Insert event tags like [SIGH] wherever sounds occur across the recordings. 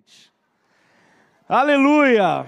gente. Aleluia!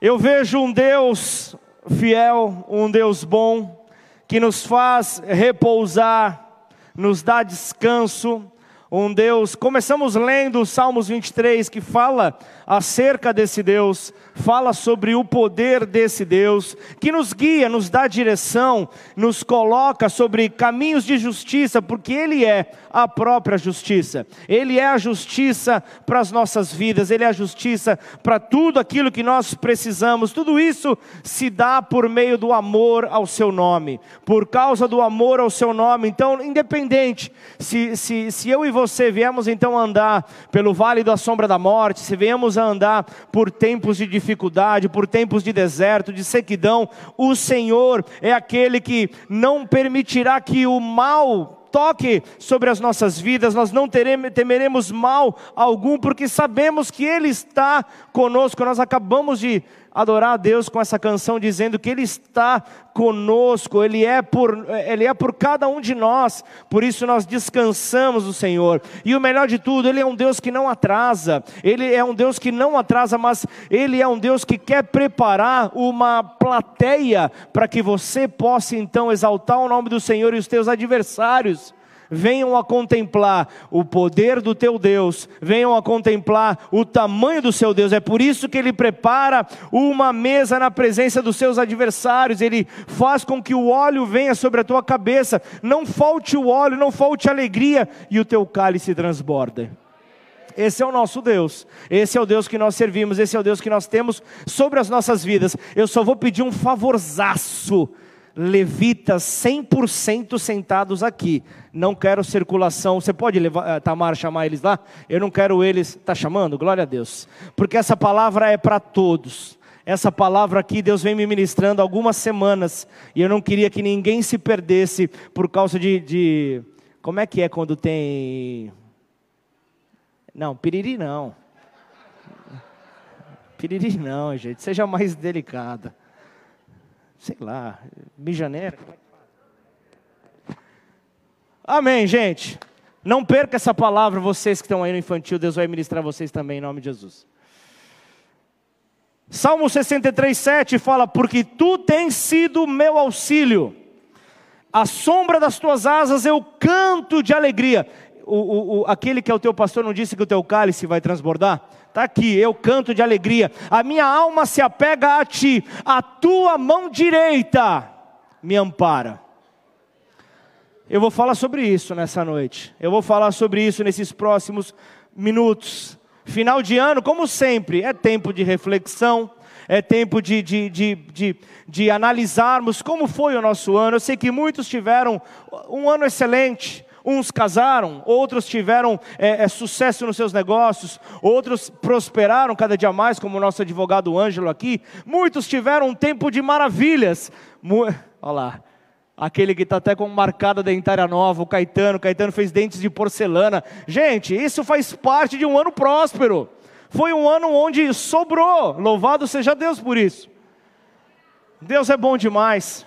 Eu vejo um Deus fiel, um Deus bom, que nos faz repousar, nos dá descanso, um Deus. Começamos lendo o Salmos 23, que fala acerca desse Deus, fala sobre o poder desse Deus, que nos guia, nos dá direção, nos coloca sobre caminhos de justiça, porque Ele é a própria justiça. Ele é a justiça para as nossas vidas, Ele é a justiça para tudo aquilo que nós precisamos. Tudo isso se dá por meio do amor ao Seu nome, por causa do amor ao Seu nome. Então, independente se, se, se eu e você viemos então andar pelo vale da sombra da morte, se viemos a andar por tempos de dificuldade, por tempos de deserto, de sequidão, o Senhor é aquele que não permitirá que o mal toque sobre as nossas vidas, nós não teremos, temeremos mal algum, porque sabemos que Ele está conosco. Nós acabamos de adorar a Deus com essa canção dizendo que Ele está conosco, Ele é por, Ele é por cada um de nós, por isso nós descansamos no Senhor. E o melhor de tudo, Ele é um Deus que não atrasa, Ele é um Deus que não atrasa, mas Ele é um Deus que quer preparar uma plateia para que você possa então exaltar o nome do Senhor e os teus adversários venham a contemplar o poder do teu Deus, venham a contemplar o tamanho do seu Deus. É por isso que ele prepara uma mesa na presença dos seus adversários, ele faz com que o óleo venha sobre a tua cabeça, não falte o óleo, não falte alegria e o teu cálice transborda. Esse é o nosso Deus, esse é o Deus que nós servimos, esse é o Deus que nós temos sobre as nossas vidas. Eu só vou pedir um favorzaço levitas 100% sentados aqui. Não quero circulação. Você pode levar, eh, Tamar chamar eles lá? Eu não quero eles. Está chamando? Glória a Deus. Porque essa palavra é para todos. Essa palavra aqui Deus vem me ministrando algumas semanas e eu não queria que ninguém se perdesse por causa de, de como é que é quando tem não piriri não piriri não gente seja mais delicada sei lá, mijaneira. Amém, gente. Não perca essa palavra, vocês que estão aí no infantil, Deus vai ministrar vocês também, em nome de Jesus. Salmo 63, 7 fala: Porque tu tens sido meu auxílio, a sombra das tuas asas eu canto de alegria. O, o, o, aquele que é o teu pastor não disse que o teu cálice vai transbordar? Está aqui, eu canto de alegria. A minha alma se apega a ti, a tua mão direita me ampara. Eu vou falar sobre isso nessa noite. Eu vou falar sobre isso nesses próximos minutos. Final de ano, como sempre, é tempo de reflexão, é tempo de, de, de, de, de analisarmos como foi o nosso ano. Eu sei que muitos tiveram um ano excelente, Uns casaram, outros tiveram é, é, sucesso nos seus negócios, outros prosperaram cada dia mais, como o nosso advogado Ângelo aqui. Muitos tiveram um tempo de maravilhas. Mu [LAUGHS] Olha lá, aquele que está até com marcada dentária nova, o Caetano. O Caetano fez dentes de porcelana. Gente, isso faz parte de um ano próspero. Foi um ano onde sobrou. Louvado seja Deus por isso. Deus é bom demais.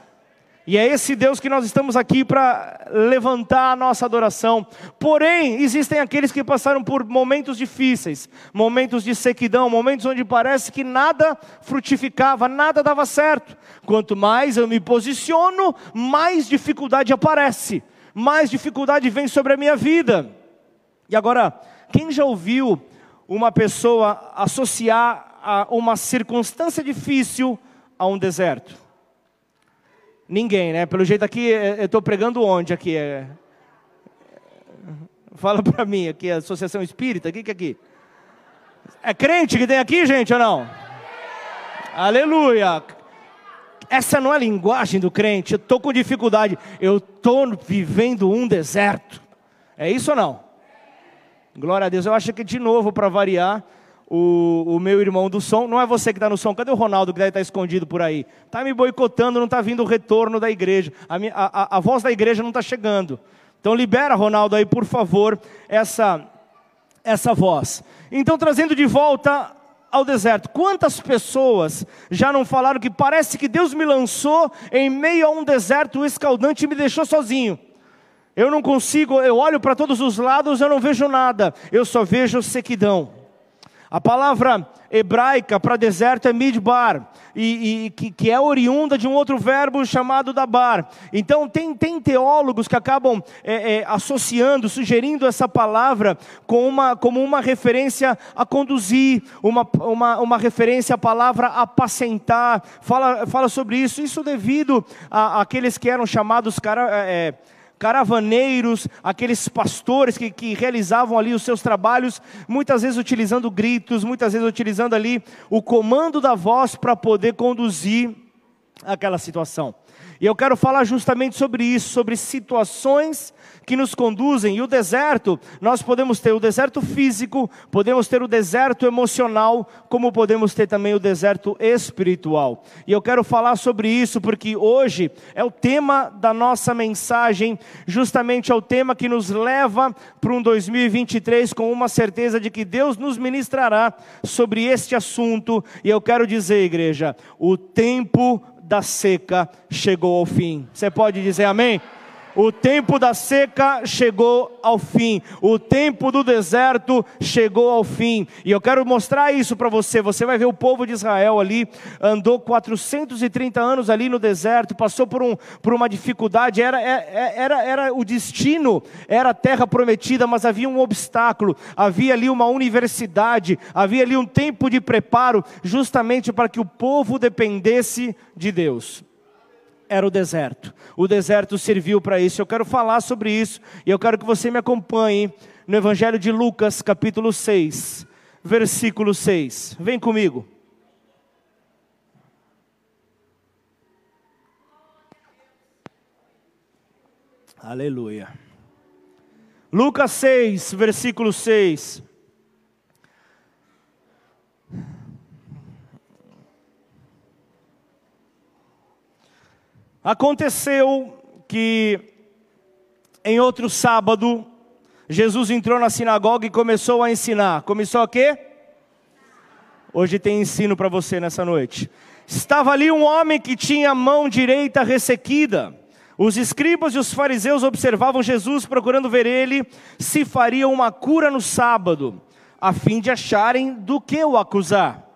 E é esse Deus que nós estamos aqui para levantar a nossa adoração. Porém, existem aqueles que passaram por momentos difíceis, momentos de sequidão, momentos onde parece que nada frutificava, nada dava certo. Quanto mais eu me posiciono, mais dificuldade aparece, mais dificuldade vem sobre a minha vida. E agora, quem já ouviu uma pessoa associar a uma circunstância difícil a um deserto? Ninguém, né? Pelo jeito aqui, é, eu estou pregando onde aqui? É... Fala para mim, aqui é Associação Espírita, o que, que é aqui? É crente que tem aqui, gente, ou não? Aleluia! Essa não é a linguagem do crente, eu estou com dificuldade, eu estou vivendo um deserto. É isso ou não? Glória a Deus, eu acho que de novo, para variar, o, o meu irmão do som. Não é você que está no som, cadê o Ronaldo que deve estar tá escondido por aí? Está me boicotando, não está vindo o retorno da igreja. A, minha, a, a, a voz da igreja não está chegando. Então libera, Ronaldo, aí, por favor, essa, essa voz. Então, trazendo de volta ao deserto. Quantas pessoas já não falaram que parece que Deus me lançou em meio a um deserto escaldante e me deixou sozinho? Eu não consigo, eu olho para todos os lados, eu não vejo nada, eu só vejo sequidão. A palavra hebraica para deserto é midbar, e, e que, que, é oriunda de um outro verbo chamado dabar. Então, tem, tem teólogos que acabam é, é, associando, sugerindo essa palavra com uma, como uma referência a conduzir, uma, uma, uma referência à palavra apacentar. Fala, fala sobre isso. Isso devido àqueles que eram chamados cara, é, caravaneiros, aqueles pastores que, que realizavam ali os seus trabalhos, muitas vezes utilizando gritos, muitas vezes utilizando ali o comando da voz para poder conduzir aquela situação. E eu quero falar justamente sobre isso, sobre situações que nos conduzem. E o deserto, nós podemos ter o deserto físico, podemos ter o deserto emocional, como podemos ter também o deserto espiritual. E eu quero falar sobre isso porque hoje é o tema da nossa mensagem, justamente é o tema que nos leva para um 2023 com uma certeza de que Deus nos ministrará sobre este assunto. E eu quero dizer, igreja, o tempo da seca chegou ao fim. Você pode dizer amém? O tempo da seca chegou ao fim. O tempo do deserto chegou ao fim. E eu quero mostrar isso para você. Você vai ver o povo de Israel ali, andou 430 anos ali no deserto, passou por, um, por uma dificuldade. Era, é, é, era, era o destino, era a terra prometida, mas havia um obstáculo. Havia ali uma universidade, havia ali um tempo de preparo, justamente para que o povo dependesse de Deus era o deserto. O deserto serviu para isso. Eu quero falar sobre isso e eu quero que você me acompanhe no Evangelho de Lucas, capítulo 6, versículo 6. Vem comigo. Aleluia. Lucas 6, versículo 6. Aconteceu que em outro sábado, Jesus entrou na sinagoga e começou a ensinar. Começou a quê? Hoje tem ensino para você nessa noite. Estava ali um homem que tinha a mão direita ressequida. Os escribas e os fariseus observavam Jesus, procurando ver ele se faria uma cura no sábado, a fim de acharem do que o acusar.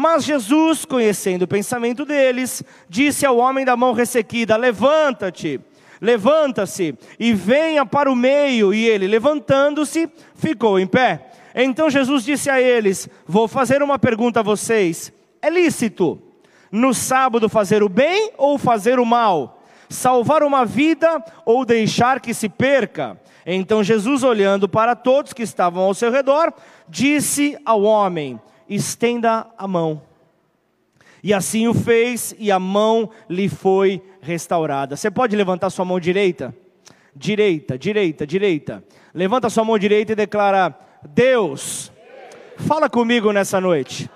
Mas Jesus, conhecendo o pensamento deles, disse ao homem da mão ressequida: Levanta-te, levanta-se e venha para o meio. E ele, levantando-se, ficou em pé. Então Jesus disse a eles: Vou fazer uma pergunta a vocês: É lícito no sábado fazer o bem ou fazer o mal? Salvar uma vida ou deixar que se perca? Então Jesus, olhando para todos que estavam ao seu redor, disse ao homem: estenda a mão. E assim o fez, e a mão lhe foi restaurada. Você pode levantar sua mão direita? Direita, direita, direita. Levanta sua mão direita e declara: Deus, fala comigo nessa noite.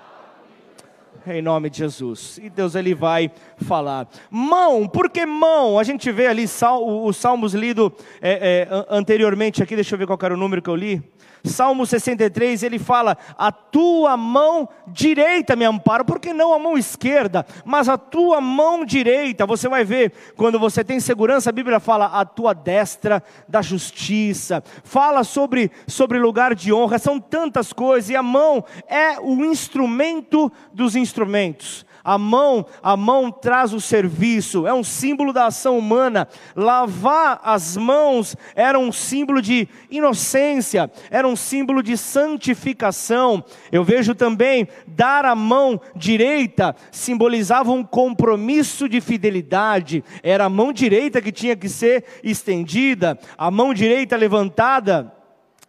Em nome de Jesus. E Deus ele vai falar. Mão, por que mão? A gente vê ali os salmos lidos é, é, anteriormente aqui, deixa eu ver qual era o número que eu li. Salmo 63, ele fala: A tua mão direita me ampara, porque não a mão esquerda, mas a tua mão direita. Você vai ver, quando você tem segurança, a Bíblia fala: A tua destra da justiça, fala sobre, sobre lugar de honra, são tantas coisas, e a mão é o instrumento dos instrumentos. A mão, a mão traz o serviço, é um símbolo da ação humana. Lavar as mãos era um símbolo de inocência, era um símbolo de santificação. Eu vejo também dar a mão direita simbolizava um compromisso de fidelidade. Era a mão direita que tinha que ser estendida, a mão direita levantada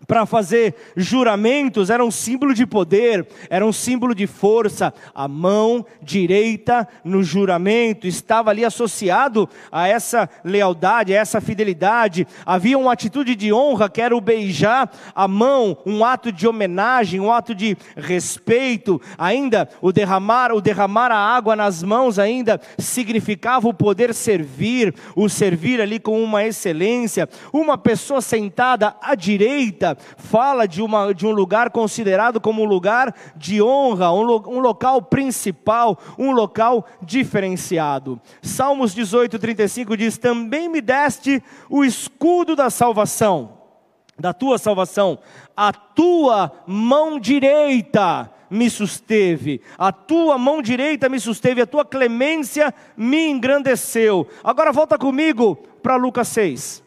para fazer juramentos era um símbolo de poder, era um símbolo de força. A mão direita no juramento estava ali associado a essa lealdade, a essa fidelidade. Havia uma atitude de honra que era o beijar a mão, um ato de homenagem, um ato de respeito. Ainda o derramar, o derramar a água nas mãos ainda significava o poder servir, o servir ali com uma excelência. Uma pessoa sentada à direita fala de, uma, de um lugar considerado como um lugar de honra, um, um local principal, um local diferenciado. Salmos 18, 35 diz: Também me deste o escudo da salvação, da tua salvação, a tua mão direita me susteve, a tua mão direita me susteve, a tua clemência me engrandeceu. Agora volta comigo para Lucas 6.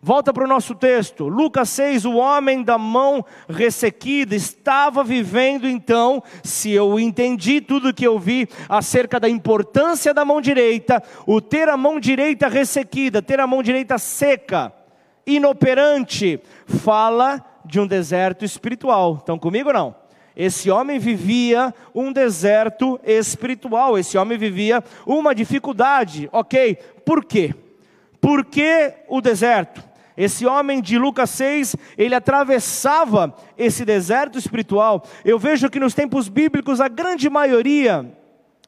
Volta para o nosso texto, Lucas 6, o homem da mão ressequida estava vivendo então, se eu entendi tudo que eu vi acerca da importância da mão direita, o ter a mão direita ressequida, ter a mão direita seca, inoperante, fala de um deserto espiritual. Estão comigo ou não? Esse homem vivia um deserto espiritual, esse homem vivia uma dificuldade, ok? Por quê? Por que o deserto? Esse homem de Lucas 6, ele atravessava esse deserto espiritual. Eu vejo que nos tempos bíblicos a grande maioria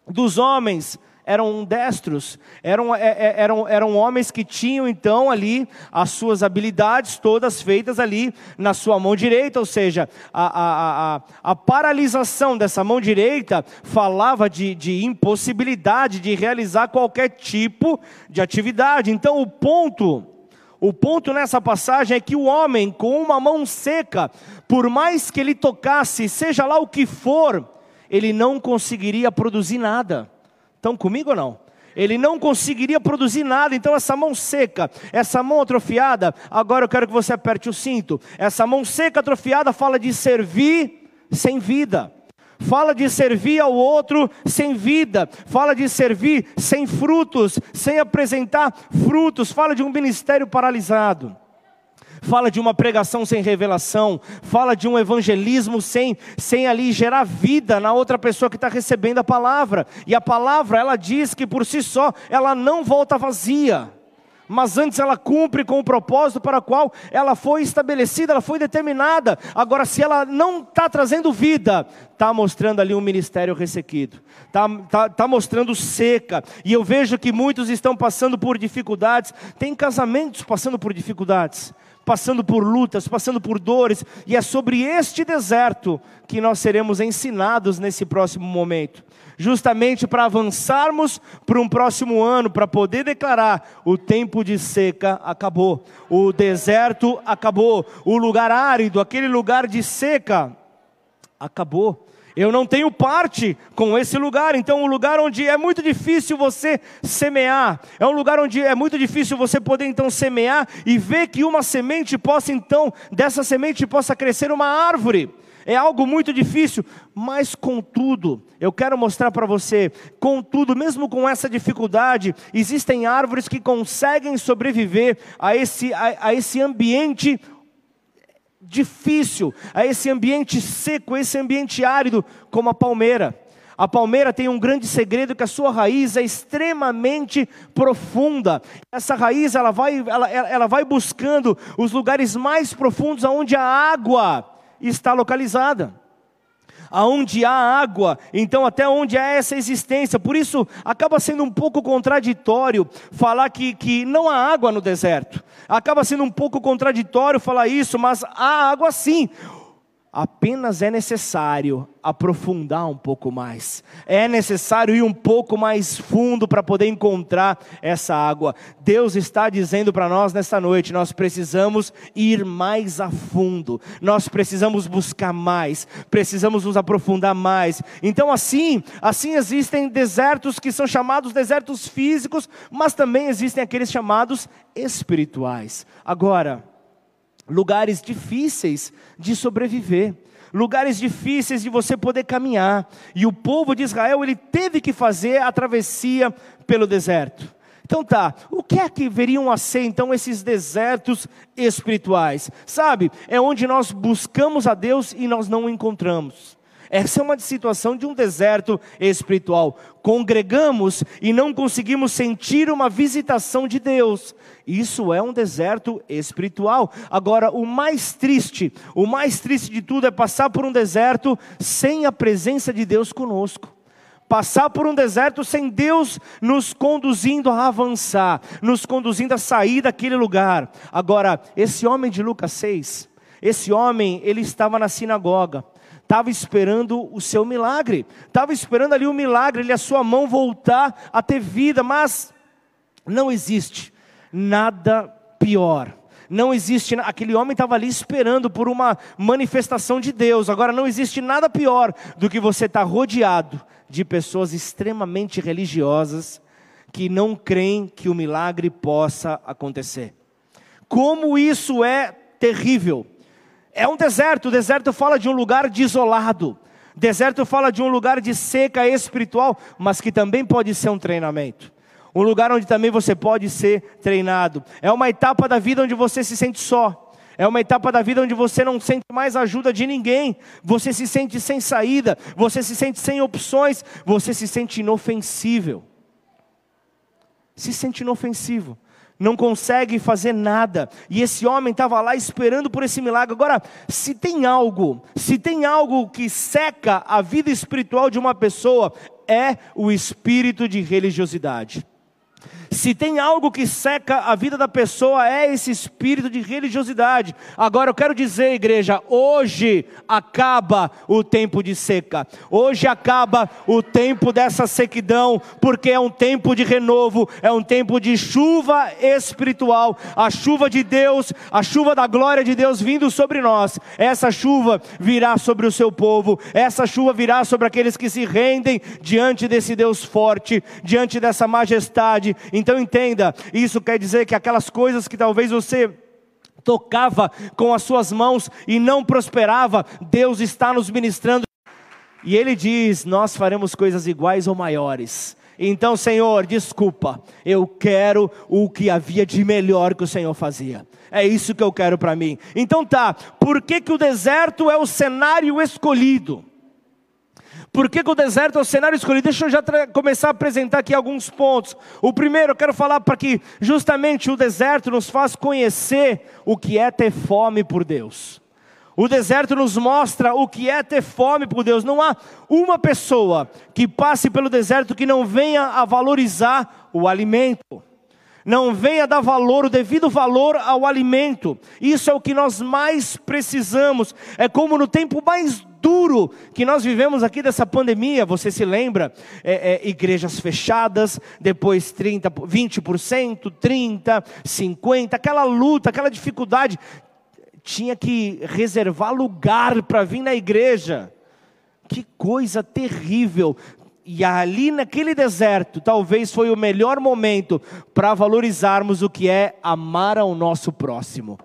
dos homens eram destros, eram, é, é, eram, eram homens que tinham então ali as suas habilidades todas feitas ali na sua mão direita, ou seja, a, a, a, a paralisação dessa mão direita falava de, de impossibilidade de realizar qualquer tipo de atividade. Então o ponto. O ponto nessa passagem é que o homem com uma mão seca, por mais que ele tocasse, seja lá o que for, ele não conseguiria produzir nada. Estão comigo ou não? Ele não conseguiria produzir nada, então essa mão seca, essa mão atrofiada, agora eu quero que você aperte o cinto. Essa mão seca, atrofiada, fala de servir sem vida, fala de servir ao outro sem vida, fala de servir sem frutos, sem apresentar frutos, fala de um ministério paralisado. Fala de uma pregação sem revelação, fala de um evangelismo sem, sem ali gerar vida na outra pessoa que está recebendo a palavra. E a palavra, ela diz que por si só, ela não volta vazia mas antes ela cumpre com o propósito para o qual ela foi estabelecida, ela foi determinada. Agora, se ela não está trazendo vida, está mostrando ali um ministério ressequido, está tá, tá mostrando seca. E eu vejo que muitos estão passando por dificuldades, tem casamentos passando por dificuldades passando por lutas, passando por dores, e é sobre este deserto que nós seremos ensinados nesse próximo momento, justamente para avançarmos para um próximo ano, para poder declarar: o tempo de seca acabou, o deserto acabou, o lugar árido, aquele lugar de seca, acabou. Eu não tenho parte com esse lugar, então, um lugar onde é muito difícil você semear, é um lugar onde é muito difícil você poder então semear e ver que uma semente possa então, dessa semente possa crescer uma árvore. É algo muito difícil, mas contudo, eu quero mostrar para você, contudo, mesmo com essa dificuldade, existem árvores que conseguem sobreviver a esse, a, a esse ambiente difícil, a esse ambiente seco, esse ambiente árido, como a palmeira. A palmeira tem um grande segredo que a sua raiz é extremamente profunda. Essa raiz ela vai, ela, ela vai buscando os lugares mais profundos onde a água está localizada aonde há água, então até onde há essa existência. Por isso, acaba sendo um pouco contraditório falar que, que não há água no deserto. Acaba sendo um pouco contraditório falar isso, mas há água sim. Apenas é necessário aprofundar um pouco mais, é necessário ir um pouco mais fundo para poder encontrar essa água. Deus está dizendo para nós nesta noite: nós precisamos ir mais a fundo, nós precisamos buscar mais, precisamos nos aprofundar mais. Então, assim, assim existem desertos que são chamados desertos físicos, mas também existem aqueles chamados espirituais. Agora, lugares difíceis de sobreviver, lugares difíceis de você poder caminhar. E o povo de Israel, ele teve que fazer a travessia pelo deserto. Então tá, o que é que veriam a ser então esses desertos espirituais? Sabe, é onde nós buscamos a Deus e nós não o encontramos. Essa é uma situação de um deserto espiritual. Congregamos e não conseguimos sentir uma visitação de Deus. Isso é um deserto espiritual. Agora, o mais triste, o mais triste de tudo é passar por um deserto sem a presença de Deus conosco passar por um deserto sem Deus nos conduzindo a avançar, nos conduzindo a sair daquele lugar. Agora, esse homem de Lucas 6, Esse homem, ele estava na sinagoga, estava esperando o seu milagre, estava esperando ali o milagre, ele a sua mão voltar a ter vida, mas não existe nada pior. Não existe, aquele homem estava ali esperando por uma manifestação de Deus. Agora, não existe nada pior do que você estar tá rodeado de pessoas extremamente religiosas que não creem que o milagre possa acontecer. Como isso é terrível. É um deserto, o deserto fala de um lugar desolado. Deserto fala de um lugar de seca espiritual, mas que também pode ser um treinamento. Um lugar onde também você pode ser treinado. É uma etapa da vida onde você se sente só. É uma etapa da vida onde você não sente mais ajuda de ninguém. Você se sente sem saída. Você se sente sem opções. Você se sente inofensível. Se sente inofensivo. Não consegue fazer nada. E esse homem estava lá esperando por esse milagre. Agora, se tem algo, se tem algo que seca a vida espiritual de uma pessoa, é o espírito de religiosidade. Se tem algo que seca a vida da pessoa, é esse espírito de religiosidade. Agora eu quero dizer, igreja, hoje acaba o tempo de seca, hoje acaba o tempo dessa sequidão, porque é um tempo de renovo, é um tempo de chuva espiritual, a chuva de Deus, a chuva da glória de Deus vindo sobre nós. Essa chuva virá sobre o seu povo, essa chuva virá sobre aqueles que se rendem diante desse Deus forte, diante dessa majestade então entenda, isso quer dizer que aquelas coisas que talvez você tocava com as suas mãos e não prosperava, Deus está nos ministrando. E ele diz: Nós faremos coisas iguais ou maiores. Então, Senhor, desculpa, eu quero o que havia de melhor que o Senhor fazia. É isso que eu quero para mim. Então tá, por que, que o deserto é o cenário escolhido? Por que, que o deserto é o cenário escolhido? Deixa eu já começar a apresentar aqui alguns pontos. O primeiro, eu quero falar para que justamente o deserto nos faz conhecer o que é ter fome por Deus. O deserto nos mostra o que é ter fome por Deus. Não há uma pessoa que passe pelo deserto que não venha a valorizar o alimento não venha dar valor, o devido valor ao alimento. Isso é o que nós mais precisamos. É como no tempo mais duro que nós vivemos aqui dessa pandemia, você se lembra? É, é, igrejas fechadas, depois 30, 20%, 30%, 50%, aquela luta, aquela dificuldade. Tinha que reservar lugar para vir na igreja. Que coisa terrível. E ali naquele deserto, talvez foi o melhor momento para valorizarmos o que é amar ao nosso próximo.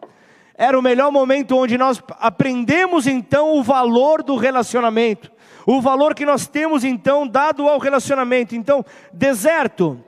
Era o melhor momento onde nós aprendemos então o valor do relacionamento, o valor que nós temos então dado ao relacionamento. Então, deserto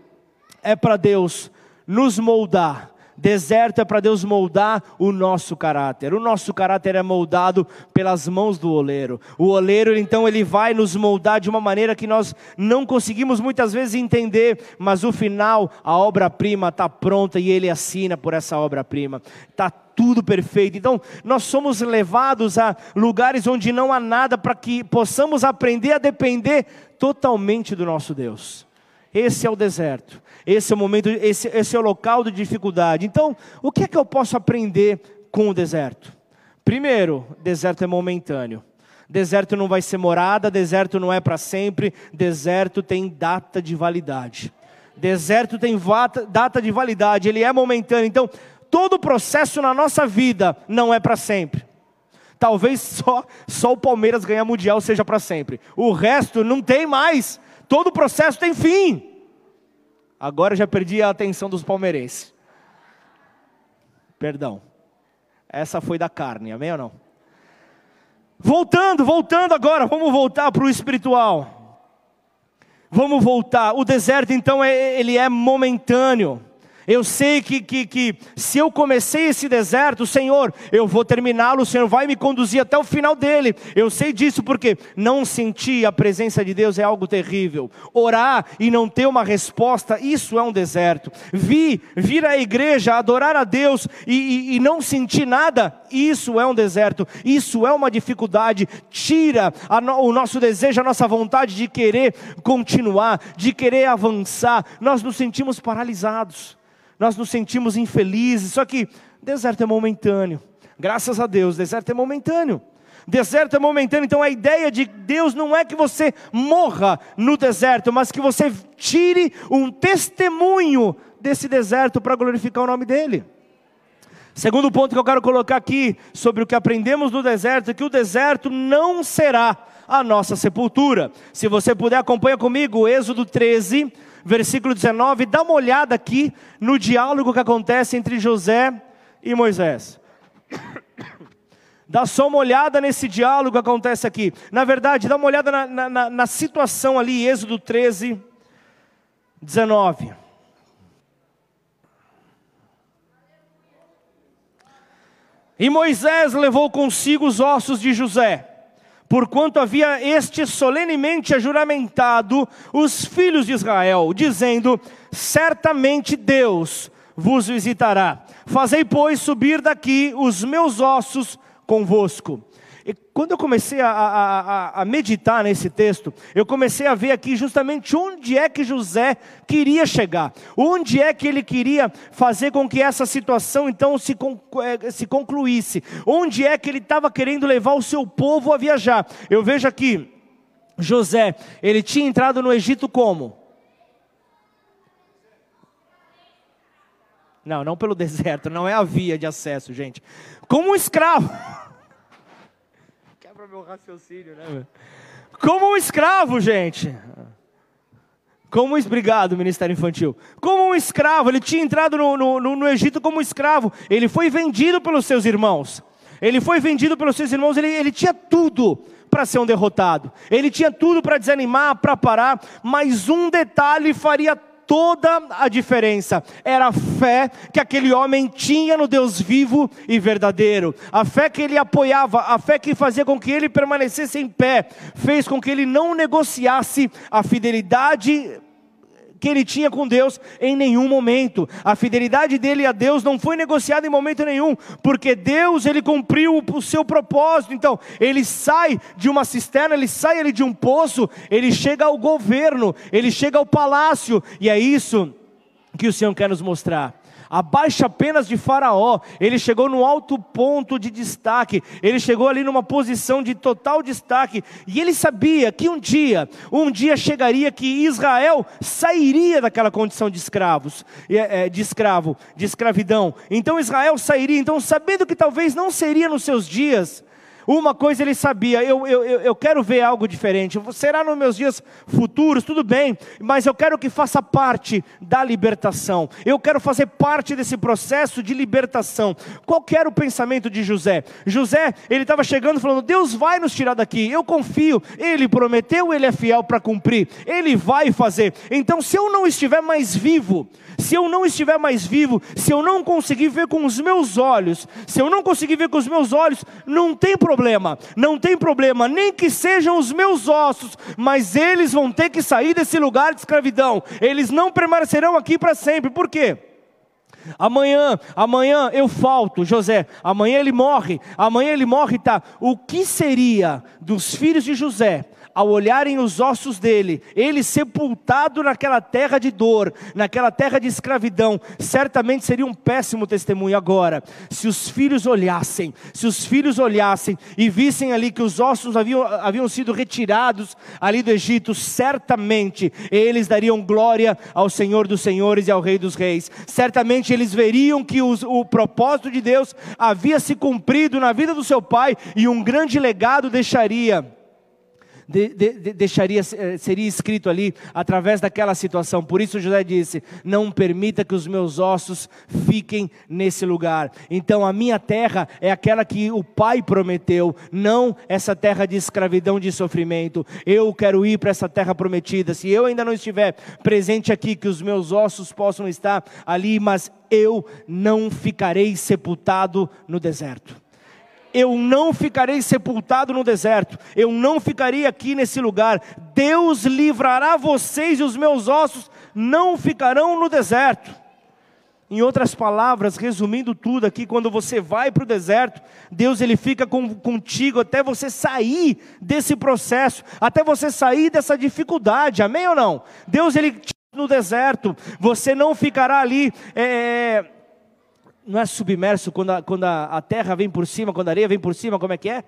é para Deus nos moldar, Deserto é para Deus moldar o nosso caráter. O nosso caráter é moldado pelas mãos do oleiro. O oleiro, então, ele vai nos moldar de uma maneira que nós não conseguimos muitas vezes entender, mas o final, a obra-prima está pronta e ele assina por essa obra-prima. Está tudo perfeito. Então, nós somos levados a lugares onde não há nada para que possamos aprender a depender totalmente do nosso Deus. Esse é o deserto. Esse é o momento, esse, esse é o local de dificuldade. Então, o que é que eu posso aprender com o deserto? Primeiro, deserto é momentâneo. Deserto não vai ser morada, deserto não é para sempre, deserto tem data de validade. Deserto tem data de validade, ele é momentâneo. Então, todo o processo na nossa vida não é para sempre. Talvez [LAUGHS] só, só o Palmeiras ganhar mundial seja para sempre. O resto não tem mais. Todo o processo tem fim. Agora já perdi a atenção dos palmeirenses. Perdão. Essa foi da carne, amém ou não? Voltando, voltando agora, vamos voltar para o espiritual. Vamos voltar. O deserto, então, é, ele é momentâneo. Eu sei que, que, que se eu comecei esse deserto, Senhor, eu vou terminá-lo, o Senhor vai me conduzir até o final dele. Eu sei disso porque não sentir a presença de Deus é algo terrível. Orar e não ter uma resposta, isso é um deserto. Vir, vir à igreja, adorar a Deus e, e, e não sentir nada, isso é um deserto. Isso é uma dificuldade. Tira no, o nosso desejo, a nossa vontade de querer continuar, de querer avançar. Nós nos sentimos paralisados nós nos sentimos infelizes, só que deserto é momentâneo. Graças a Deus, deserto é momentâneo. Deserto é momentâneo, então a ideia de Deus não é que você morra no deserto, mas que você tire um testemunho desse deserto para glorificar o nome dEle. Segundo ponto que eu quero colocar aqui sobre o que aprendemos no deserto é que o deserto não será a nossa sepultura. Se você puder, acompanha comigo Êxodo 13, versículo 19. Dá uma olhada aqui no diálogo que acontece entre José e Moisés. Dá só uma olhada nesse diálogo que acontece aqui. Na verdade, dá uma olhada na, na, na situação ali, Êxodo 13, 19. E Moisés levou consigo os ossos de José, porquanto havia este solenemente ajuramentado os filhos de Israel, dizendo: Certamente Deus vos visitará. Fazei, pois, subir daqui os meus ossos convosco. E quando eu comecei a, a, a, meditar nesse texto, eu comecei a ver aqui justamente onde é que José queria chegar, onde é que ele queria fazer com que essa situação então se, eh, se concluísse, onde é que ele estava querendo levar o seu povo a viajar. Eu vejo aqui, José, ele tinha entrado no Egito como? Não, não pelo [LAUGHS] deserto, não é a via de acesso, gente. Como um escravo. Meu raciocínio, né? Como um escravo, gente. Como obrigado, Ministério Infantil. Como um escravo, ele tinha entrado no, no, no Egito como escravo. Ele foi vendido pelos seus irmãos. Ele foi vendido pelos seus irmãos. Ele, ele tinha tudo para ser um derrotado. Ele tinha tudo para desanimar, para parar. Mas um detalhe faria toda a diferença. Era a fé que aquele homem tinha no Deus vivo e verdadeiro. A fé que ele apoiava, a fé que fazia com que ele permanecesse em pé, fez com que ele não negociasse a fidelidade que ele tinha com Deus em nenhum momento. A fidelidade dele a Deus não foi negociada em momento nenhum, porque Deus ele cumpriu o seu propósito. Então, ele sai de uma cisterna, ele sai ali de um poço, ele chega ao governo, ele chega ao palácio, e é isso que o Senhor quer nos mostrar abaixo apenas de Faraó, ele chegou no alto ponto de destaque, ele chegou ali numa posição de total destaque, e ele sabia que um dia, um dia chegaria que Israel sairia daquela condição de escravos, é, de escravo, de escravidão. Então Israel sairia, então sabendo que talvez não seria nos seus dias, uma coisa ele sabia: eu, eu, eu quero ver algo diferente. Será nos meus dias futuros, tudo bem, mas eu quero que faça parte da libertação. Eu quero fazer parte desse processo de libertação. Qual era o pensamento de José? José, ele estava chegando falando: Deus vai nos tirar daqui. Eu confio. Ele prometeu, ele é fiel para cumprir. Ele vai fazer. Então, se eu não estiver mais vivo, se eu não estiver mais vivo, se eu não conseguir ver com os meus olhos, se eu não conseguir ver com os meus olhos, não tem problema, não tem problema, nem que sejam os meus ossos, mas eles vão ter que sair desse lugar de escravidão, eles não permanecerão aqui para sempre, por quê? Amanhã, amanhã eu falto, José. Amanhã ele morre. Amanhã ele morre, tá? O que seria dos filhos de José ao olharem os ossos dele, ele sepultado naquela terra de dor, naquela terra de escravidão, certamente seria um péssimo testemunho agora. Se os filhos olhassem, se os filhos olhassem e vissem ali que os ossos haviam, haviam sido retirados ali do Egito, certamente eles dariam glória ao Senhor dos Senhores e ao Rei dos Reis. Certamente eles veriam que os, o propósito de Deus havia se cumprido na vida do seu pai e um grande legado deixaria de, de, deixaria, eh, seria escrito ali através daquela situação. Por isso José disse: Não permita que os meus ossos fiquem nesse lugar. Então a minha terra é aquela que o Pai prometeu, não essa terra de escravidão, de sofrimento. Eu quero ir para essa terra prometida. Se eu ainda não estiver presente aqui, que os meus ossos possam estar ali, mas eu não ficarei sepultado no deserto eu não ficarei sepultado no deserto, eu não ficarei aqui nesse lugar. Deus livrará vocês e os meus ossos não ficarão no deserto. Em outras palavras, resumindo tudo aqui, quando você vai para o deserto, Deus ele fica com, contigo até você sair desse processo, até você sair dessa dificuldade, amém ou não? Deus ele no deserto, você não ficará ali é, não é submerso quando, a, quando a, terra vem por cima, quando a areia vem por cima, como é que é?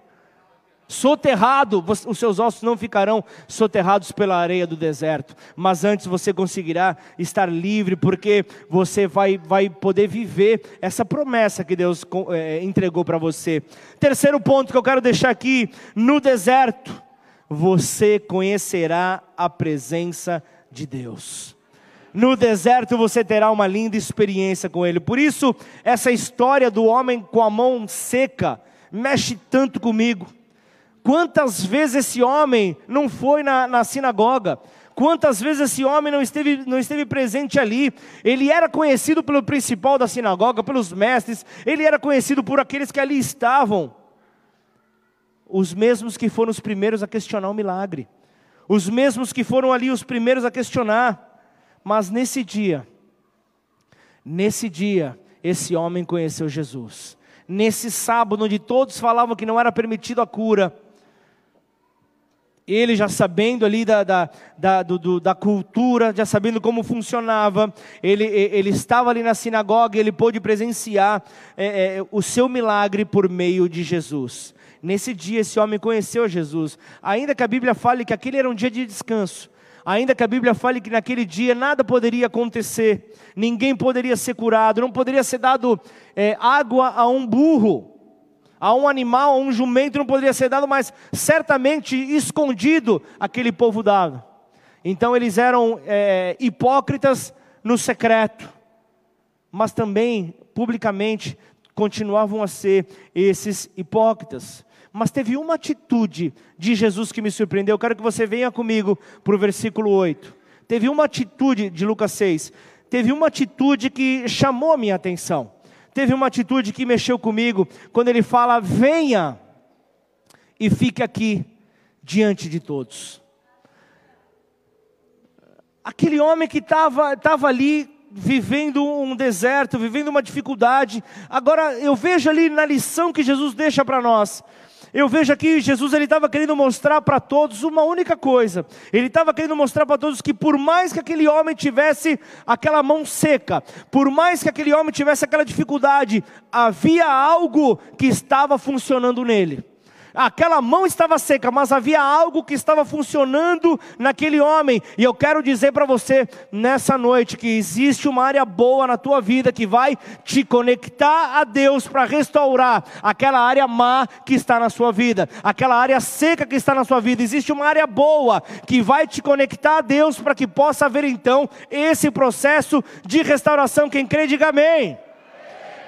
soterrado, os seus ossos não ficarão soterrados pela areia do deserto, mas antes você conseguirá estar livre, porque você vai, vai poder viver essa promessa que Deus é, entregou para você. Terceiro ponto que eu quero deixar aqui: no deserto, você conhecerá a presença de Deus. No deserto você terá uma linda experiência com Ele. Por isso, essa história do homem com a mão seca mexe tanto comigo Quantas vezes esse homem não foi na, na sinagoga? Quantas vezes esse homem não esteve, não esteve presente ali? Ele era conhecido pelo principal da sinagoga, pelos mestres, ele era conhecido por aqueles que ali estavam. Os mesmos que foram os primeiros a questionar o milagre, os mesmos que foram ali os primeiros a questionar. Mas nesse dia, nesse dia, esse homem conheceu Jesus. Nesse sábado, onde todos falavam que não era permitido a cura, ele já sabendo ali da, da, da, do, da cultura, já sabendo como funcionava, ele, ele estava ali na sinagoga, ele pôde presenciar é, é, o seu milagre por meio de Jesus. Nesse dia, esse homem conheceu Jesus, ainda que a Bíblia fale que aquele era um dia de descanso, ainda que a Bíblia fale que naquele dia nada poderia acontecer, ninguém poderia ser curado, não poderia ser dado é, água a um burro, a um animal, a um jumento não poderia ser dado, mas certamente escondido aquele povo dava. Então eles eram é, hipócritas no secreto, mas também publicamente continuavam a ser esses hipócritas. Mas teve uma atitude de Jesus que me surpreendeu. Eu quero que você venha comigo para o versículo 8. Teve uma atitude de Lucas 6. Teve uma atitude que chamou a minha atenção teve uma atitude que mexeu comigo, quando ele fala: venha e fique aqui diante de todos. Aquele homem que estava ali vivendo um deserto, vivendo uma dificuldade, agora eu vejo ali na lição que Jesus deixa para nós, eu vejo aqui Jesus ele estava querendo mostrar para todos uma única coisa. Ele estava querendo mostrar para todos que por mais que aquele homem tivesse aquela mão seca, por mais que aquele homem tivesse aquela dificuldade, havia algo que estava funcionando nele. Aquela mão estava seca, mas havia algo que estava funcionando naquele homem. E eu quero dizer para você nessa noite que existe uma área boa na tua vida que vai te conectar a Deus para restaurar aquela área má que está na sua vida, aquela área seca que está na sua vida. Existe uma área boa que vai te conectar a Deus para que possa haver então esse processo de restauração. Quem crê, diga amém.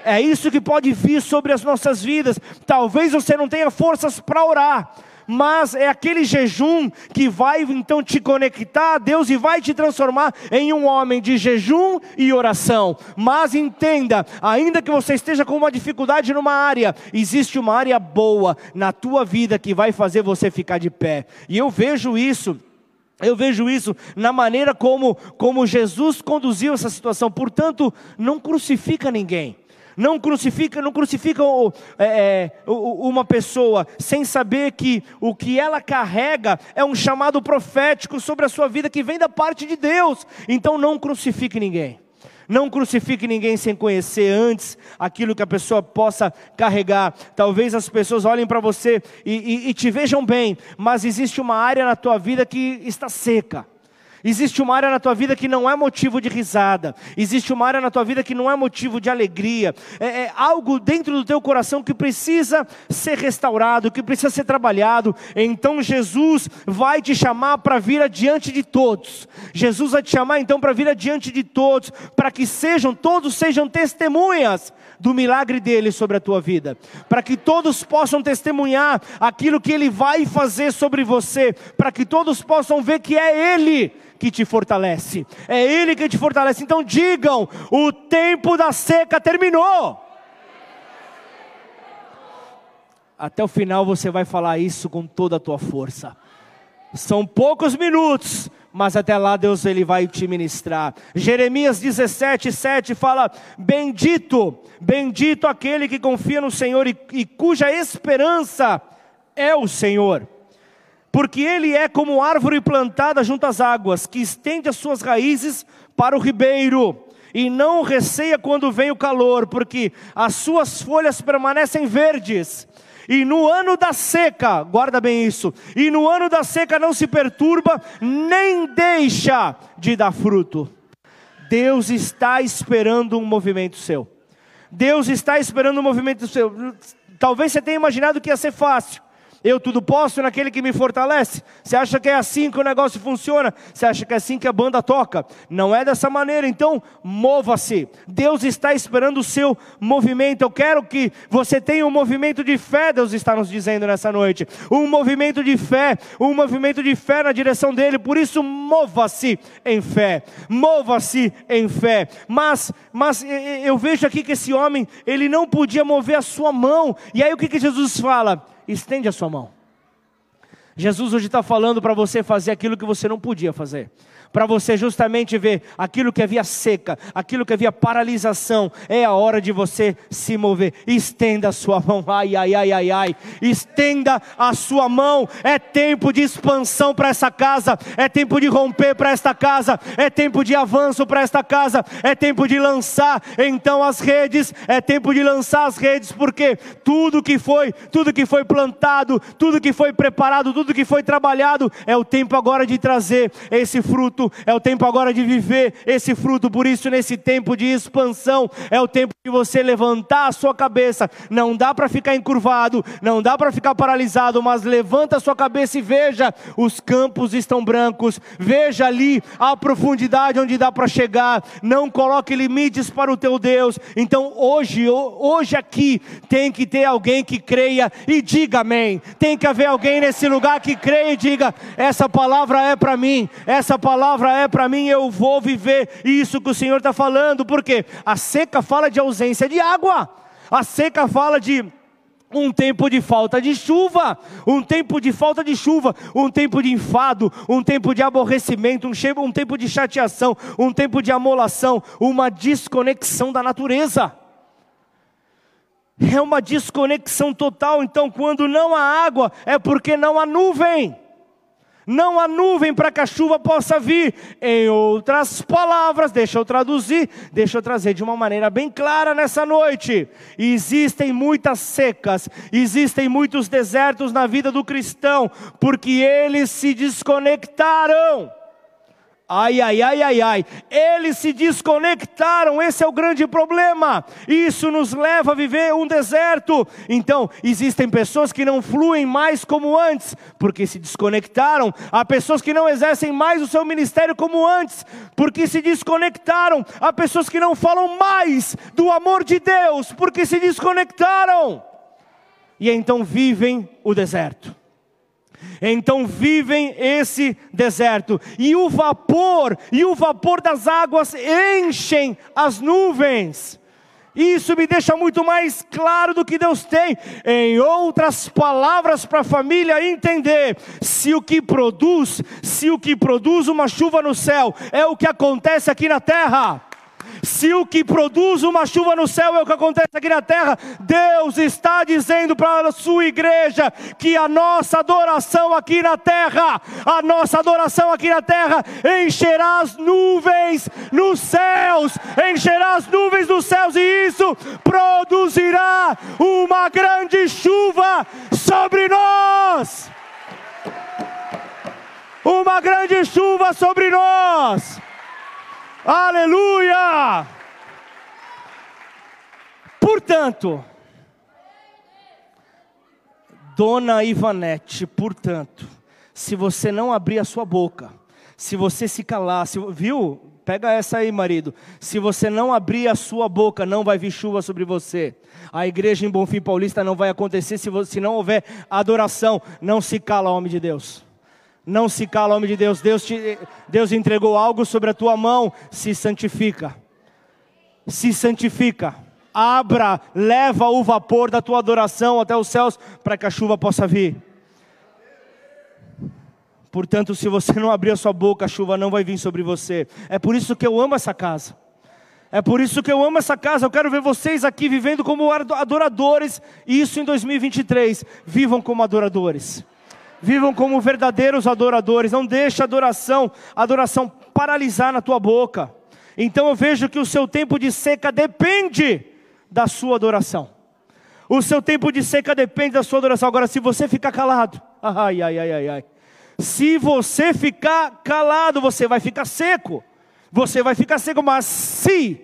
É isso que pode vir sobre as nossas vidas. Talvez você não tenha forças para orar, mas é aquele jejum que vai então te conectar a Deus e vai te transformar em um homem de jejum e oração. Mas entenda, ainda que você esteja com uma dificuldade numa área, existe uma área boa na tua vida que vai fazer você ficar de pé. E eu vejo isso. Eu vejo isso na maneira como, como Jesus conduziu essa situação. Portanto, não crucifica ninguém. Não crucifica, não crucifica é, é uma pessoa sem saber que o que ela carrega é um chamado profético sobre a sua vida que vem da parte de Deus. Então não crucifique ninguém. Não crucifique ninguém sem conhecer antes aquilo que a pessoa possa carregar. Talvez as pessoas olhem para você e, e, e te vejam bem, mas existe uma área na tua vida que está seca. Existe uma área na tua vida que não é motivo de risada. Existe uma área na tua vida que não é motivo de alegria. É, é, algo dentro do teu coração que precisa ser restaurado, que precisa ser trabalhado. Então Jesus vai te chamar para vir adiante de todos. Jesus vai te chamar então para vir adiante de todos, para que sejam todos sejam testemunhas do milagre dele sobre a tua vida, para que todos possam testemunhar aquilo que ele vai fazer sobre você, para que todos possam ver que é ele que te fortalece. É Ele que te fortalece. Então digam: o tempo da seca terminou. Até o final você vai falar isso com toda a tua força. São poucos minutos, mas até lá Deus ele vai te ministrar. Jeremias 17, 7 fala: Bendito, bendito aquele que confia no Senhor e, e cuja esperança é o Senhor porque ele é como árvore plantada junto às águas, que estende as suas raízes para o ribeiro, e não receia quando vem o calor, porque as suas folhas permanecem verdes. E no ano da seca, guarda bem isso, e no ano da seca não se perturba, nem deixa de dar fruto. Deus está esperando um movimento seu. Deus está esperando um movimento seu. Talvez você tenha imaginado que ia ser fácil. Eu tudo posso naquele que me fortalece. Você acha que é assim que o negócio funciona? Você acha que é assim que a banda toca? Não é dessa maneira, então mova-se. Deus está esperando o seu movimento. Eu quero que você tenha um movimento de fé, Deus está nos dizendo nessa noite. Um movimento de fé, um movimento de fé na direção dele. Por isso, mova-se em fé. Mova-se em fé. Mas, mas eu vejo aqui que esse homem, ele não podia mover a sua mão. E aí o que, que Jesus fala? Estende a sua mão. Jesus hoje está falando para você fazer aquilo que você não podia fazer para você justamente ver aquilo que havia seca, aquilo que havia paralisação. É a hora de você se mover. Estenda a sua mão, ai, ai, ai, ai, ai. Estenda a sua mão. É tempo de expansão para essa casa, é tempo de romper para esta casa, é tempo de avanço para esta casa, é tempo de lançar então as redes, é tempo de lançar as redes, porque tudo que foi, tudo que foi plantado, tudo que foi preparado, tudo que foi trabalhado, é o tempo agora de trazer esse fruto fruto, é o tempo agora de viver esse fruto. Por isso, nesse tempo de expansão, é o tempo de você levantar a sua cabeça. Não dá para ficar encurvado, não dá para ficar paralisado, mas levanta a sua cabeça e veja: os campos estão brancos, veja ali a profundidade onde dá para chegar. Não coloque limites para o teu Deus. Então, hoje, hoje aqui, tem que ter alguém que creia e diga amém. Tem que haver alguém nesse lugar que creia e diga: essa palavra é para mim, essa palavra palavra é para mim, eu vou viver isso que o Senhor está falando, porque a seca fala de ausência de água, a seca fala de um tempo de falta de chuva, um tempo de falta de chuva, um tempo de enfado, um tempo de aborrecimento, um, um tempo de chateação, um tempo de amolação, uma desconexão da natureza. É uma desconexão total. Então, quando não há água, é porque não há nuvem. Não há nuvem para que a chuva possa vir. Em outras palavras, deixa eu traduzir, deixa eu trazer de uma maneira bem clara nessa noite. Existem muitas secas, existem muitos desertos na vida do cristão, porque eles se desconectaram. Ai, ai, ai, ai, ai. Eles se desconectaram, esse é o grande problema. Isso nos leva a viver um deserto. Então, existem pessoas que não fluem mais como antes, porque se desconectaram. Há pessoas que não exercem mais o seu ministério como antes, porque se desconectaram. Há pessoas que não falam mais do amor de Deus, porque se desconectaram. E então vivem o deserto então vivem esse deserto, e o vapor, e o vapor das águas enchem as nuvens. Isso me deixa muito mais claro do que Deus tem. Em outras palavras, para a família entender: se o que produz, se o que produz uma chuva no céu é o que acontece aqui na terra, se o que produz uma chuva no céu é o que acontece aqui na terra, Deus está dizendo para a sua igreja que a nossa adoração aqui na terra, a nossa adoração aqui na terra encherá as nuvens nos céus, encherá as nuvens dos céus e isso produzirá uma grande chuva sobre nós. Uma grande chuva sobre nós. Aleluia! Portanto, Dona Ivanete, portanto, se você não abrir a sua boca, se você se calar, se, viu? Pega essa aí, marido. Se você não abrir a sua boca, não vai vir chuva sobre você. A igreja em Bonfim Paulista não vai acontecer se, você, se não houver adoração. Não se cala, homem de Deus. Não se cala, homem de Deus. Deus, te, Deus entregou algo sobre a tua mão. Se santifica. Se santifica. Abra, leva o vapor da tua adoração até os céus para que a chuva possa vir. Portanto, se você não abrir a sua boca, a chuva não vai vir sobre você. É por isso que eu amo essa casa. É por isso que eu amo essa casa. Eu quero ver vocês aqui vivendo como adoradores. E isso em 2023. Vivam como adoradores vivam como verdadeiros adoradores. Não deixe a adoração, a adoração paralisar na tua boca. Então eu vejo que o seu tempo de seca depende da sua adoração. O seu tempo de seca depende da sua adoração. Agora, se você ficar calado, [LAUGHS] ai, ai, ai, ai, ai. Se você ficar calado, você vai ficar seco. Você vai ficar seco, mas se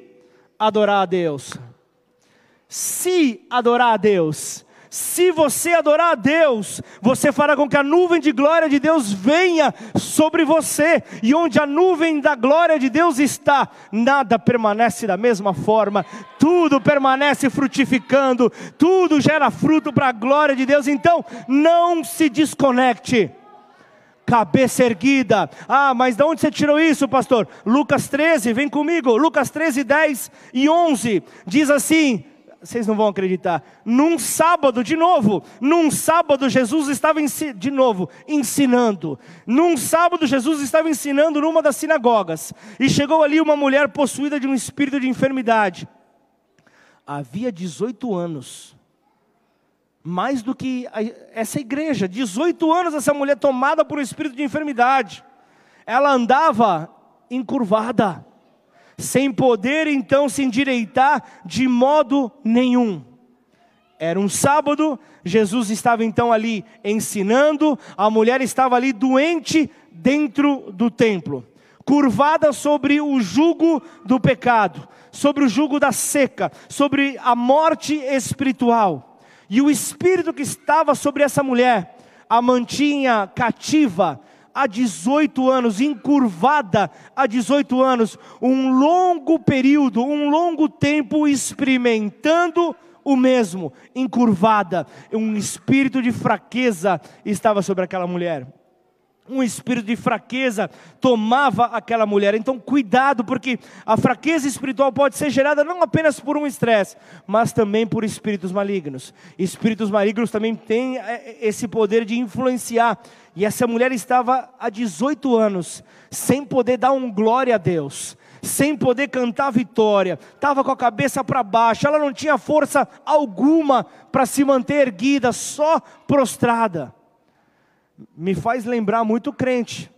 adorar a Deus, se adorar a Deus, se você adorar a Deus, você fará com que a nuvem de glória de Deus venha sobre você, e onde a nuvem da glória de Deus está, nada permanece da mesma forma, tudo permanece frutificando, tudo gera fruto para a glória de Deus, então não se desconecte cabeça erguida. Ah, mas de onde você tirou isso, pastor? Lucas 13, vem comigo. Lucas 13, 10 e 11 diz assim: vocês não vão acreditar. Num sábado, de novo, num sábado Jesus estava de novo ensinando. Num sábado Jesus estava ensinando numa das sinagogas. E chegou ali uma mulher possuída de um espírito de enfermidade. Havia 18 anos. Mais do que essa igreja, 18 anos essa mulher tomada por um espírito de enfermidade. Ela andava encurvada sem poder então se endireitar de modo nenhum. Era um sábado, Jesus estava então ali ensinando, a mulher estava ali doente dentro do templo, curvada sobre o jugo do pecado, sobre o jugo da seca, sobre a morte espiritual. E o espírito que estava sobre essa mulher a mantinha cativa, há 18 anos, encurvada há 18 anos, um longo período, um longo tempo experimentando o mesmo, encurvada, um espírito de fraqueza estava sobre aquela mulher um espírito de fraqueza tomava aquela mulher. Então, cuidado, porque a fraqueza espiritual pode ser gerada não apenas por um estresse, mas também por espíritos malignos. Espíritos malignos também têm é, esse poder de influenciar. E essa mulher estava há 18 anos sem poder dar um glória a Deus. Sem poder cantar vitória, estava com a cabeça para baixo, ela não tinha força alguma para se manter erguida, só prostrada me faz lembrar muito crente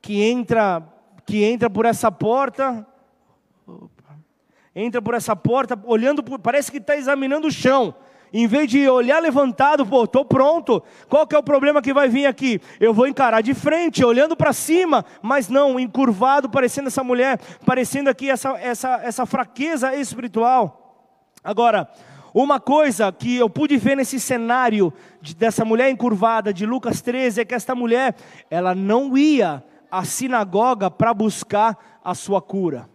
que entra que entra por essa porta entra por essa porta olhando por, parece que está examinando o chão em vez de olhar levantado, pô, estou pronto. Qual que é o problema que vai vir aqui? Eu vou encarar de frente, olhando para cima, mas não, encurvado, parecendo essa mulher, parecendo aqui essa, essa, essa fraqueza espiritual. Agora, uma coisa que eu pude ver nesse cenário de, dessa mulher encurvada de Lucas 13 é que esta mulher, ela não ia à sinagoga para buscar a sua cura.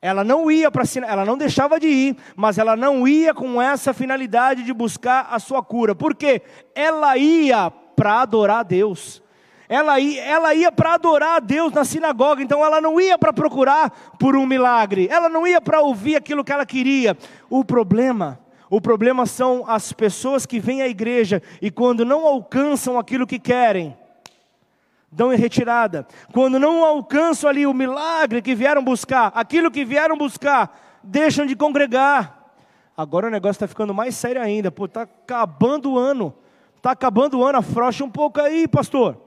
Ela não ia para ela não deixava de ir, mas ela não ia com essa finalidade de buscar a sua cura. Por quê? Ela ia para adorar a Deus. Ela ia, ela ia para adorar a Deus na sinagoga, então ela não ia para procurar por um milagre, ela não ia para ouvir aquilo que ela queria. O problema o problema são as pessoas que vêm à igreja e quando não alcançam aquilo que querem, dão em retirada. Quando não alcançam ali o milagre que vieram buscar, aquilo que vieram buscar, deixam de congregar. Agora o negócio está ficando mais sério ainda. Pô, está acabando o ano. Está acabando o ano, afrouxa um pouco aí, pastor.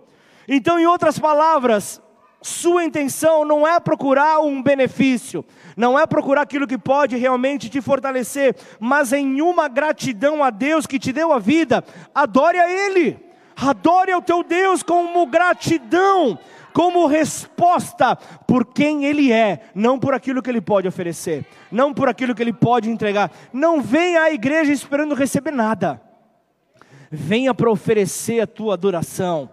Então, em outras palavras, sua intenção não é procurar um benefício, não é procurar aquilo que pode realmente te fortalecer, mas em uma gratidão a Deus que te deu a vida, adore a Ele, adore ao teu Deus como gratidão, como resposta por quem Ele é, não por aquilo que Ele pode oferecer, não por aquilo que Ele pode entregar. Não venha à igreja esperando receber nada, venha para oferecer a tua adoração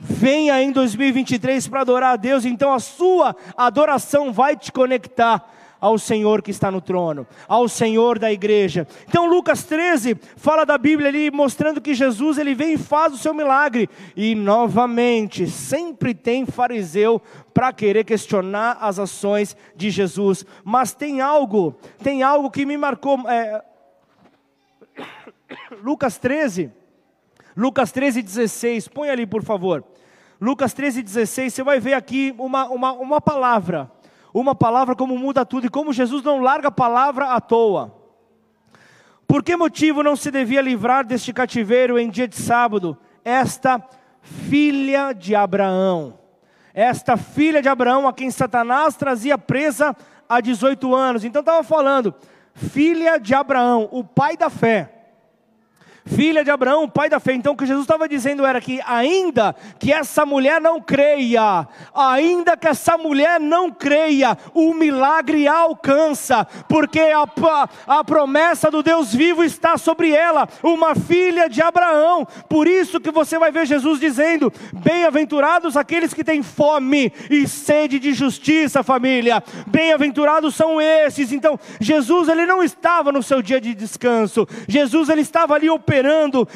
venha em 2023 para adorar a Deus, então a sua adoração vai te conectar ao Senhor que está no trono, ao Senhor da igreja. Então Lucas 13 fala da Bíblia ali mostrando que Jesus ele vem e faz o seu milagre. E novamente, sempre tem fariseu para querer questionar as ações de Jesus. Mas tem algo, tem algo que me marcou. É... [COUGHS] Lucas 13, Lucas 13, 16, põe ali por favor. Lucas 13, 16, você vai ver aqui uma, uma, uma palavra uma palavra como muda tudo e como Jesus não larga a palavra à toa. Por que motivo não se devia livrar deste cativeiro em dia de sábado? Esta filha de Abraão, esta filha de Abraão a quem Satanás trazia presa há 18 anos. Então estava falando, filha de Abraão, o pai da fé filha de Abraão, pai da fé. Então o que Jesus estava dizendo era que ainda que essa mulher não creia, ainda que essa mulher não creia, o milagre a alcança, porque a, a promessa do Deus vivo está sobre ela, uma filha de Abraão. Por isso que você vai ver Jesus dizendo: Bem-aventurados aqueles que têm fome e sede de justiça, família. Bem-aventurados são esses. Então, Jesus ele não estava no seu dia de descanso. Jesus ele estava ali operando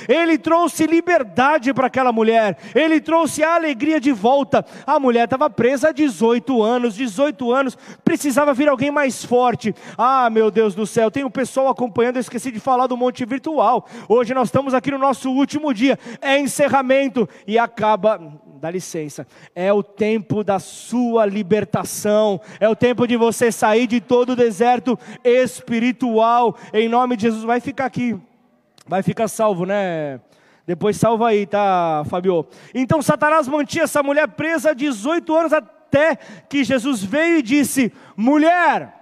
ele trouxe liberdade para aquela mulher, ele trouxe a alegria de volta. A mulher estava presa há 18 anos, 18 anos, precisava vir alguém mais forte. Ah, meu Deus do céu, tem o um pessoal acompanhando, eu esqueci de falar do monte virtual. Hoje nós estamos aqui no nosso último dia, é encerramento e acaba dá licença, é o tempo da sua libertação, é o tempo de você sair de todo o deserto espiritual, em nome de Jesus, vai ficar aqui Vai ficar salvo, né? Depois salva aí, tá, Fabio? Então Satanás mantinha essa mulher presa 18 anos até que Jesus veio e disse: Mulher,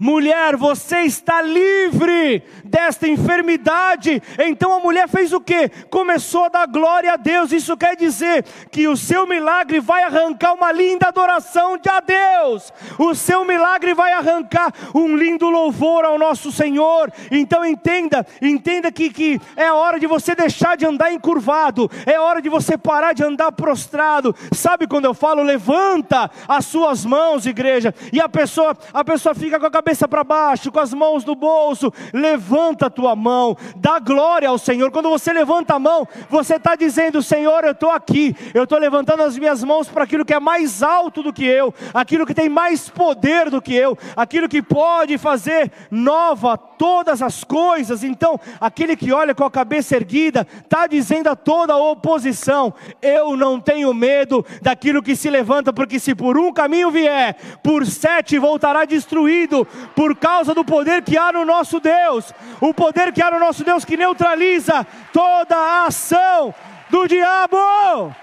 mulher, você está livre desta enfermidade. Então a mulher fez o que? Começou a dar glória a Deus. Isso quer dizer que o seu milagre vai arrancar uma linda adoração de a Deus. O seu milagre vai arrancar um lindo louvor ao nosso Senhor. Então entenda, entenda que, que é hora de você deixar de andar encurvado, é hora de você parar de andar prostrado. Sabe quando eu falo levanta as suas mãos, igreja, e a pessoa, a pessoa fica com a cabeça cabeça para baixo, com as mãos no bolso, levanta a tua mão, dá glória ao Senhor. Quando você levanta a mão, você está dizendo: Senhor, eu estou aqui, eu estou levantando as minhas mãos para aquilo que é mais alto do que eu, aquilo que tem mais poder do que eu, aquilo que pode fazer nova todas as coisas. Então, aquele que olha com a cabeça erguida, está dizendo a toda a oposição: Eu não tenho medo daquilo que se levanta, porque se por um caminho vier, por sete voltará destruído, por causa do poder que há no nosso Deus, o poder que há no nosso Deus que neutraliza toda a ação do diabo.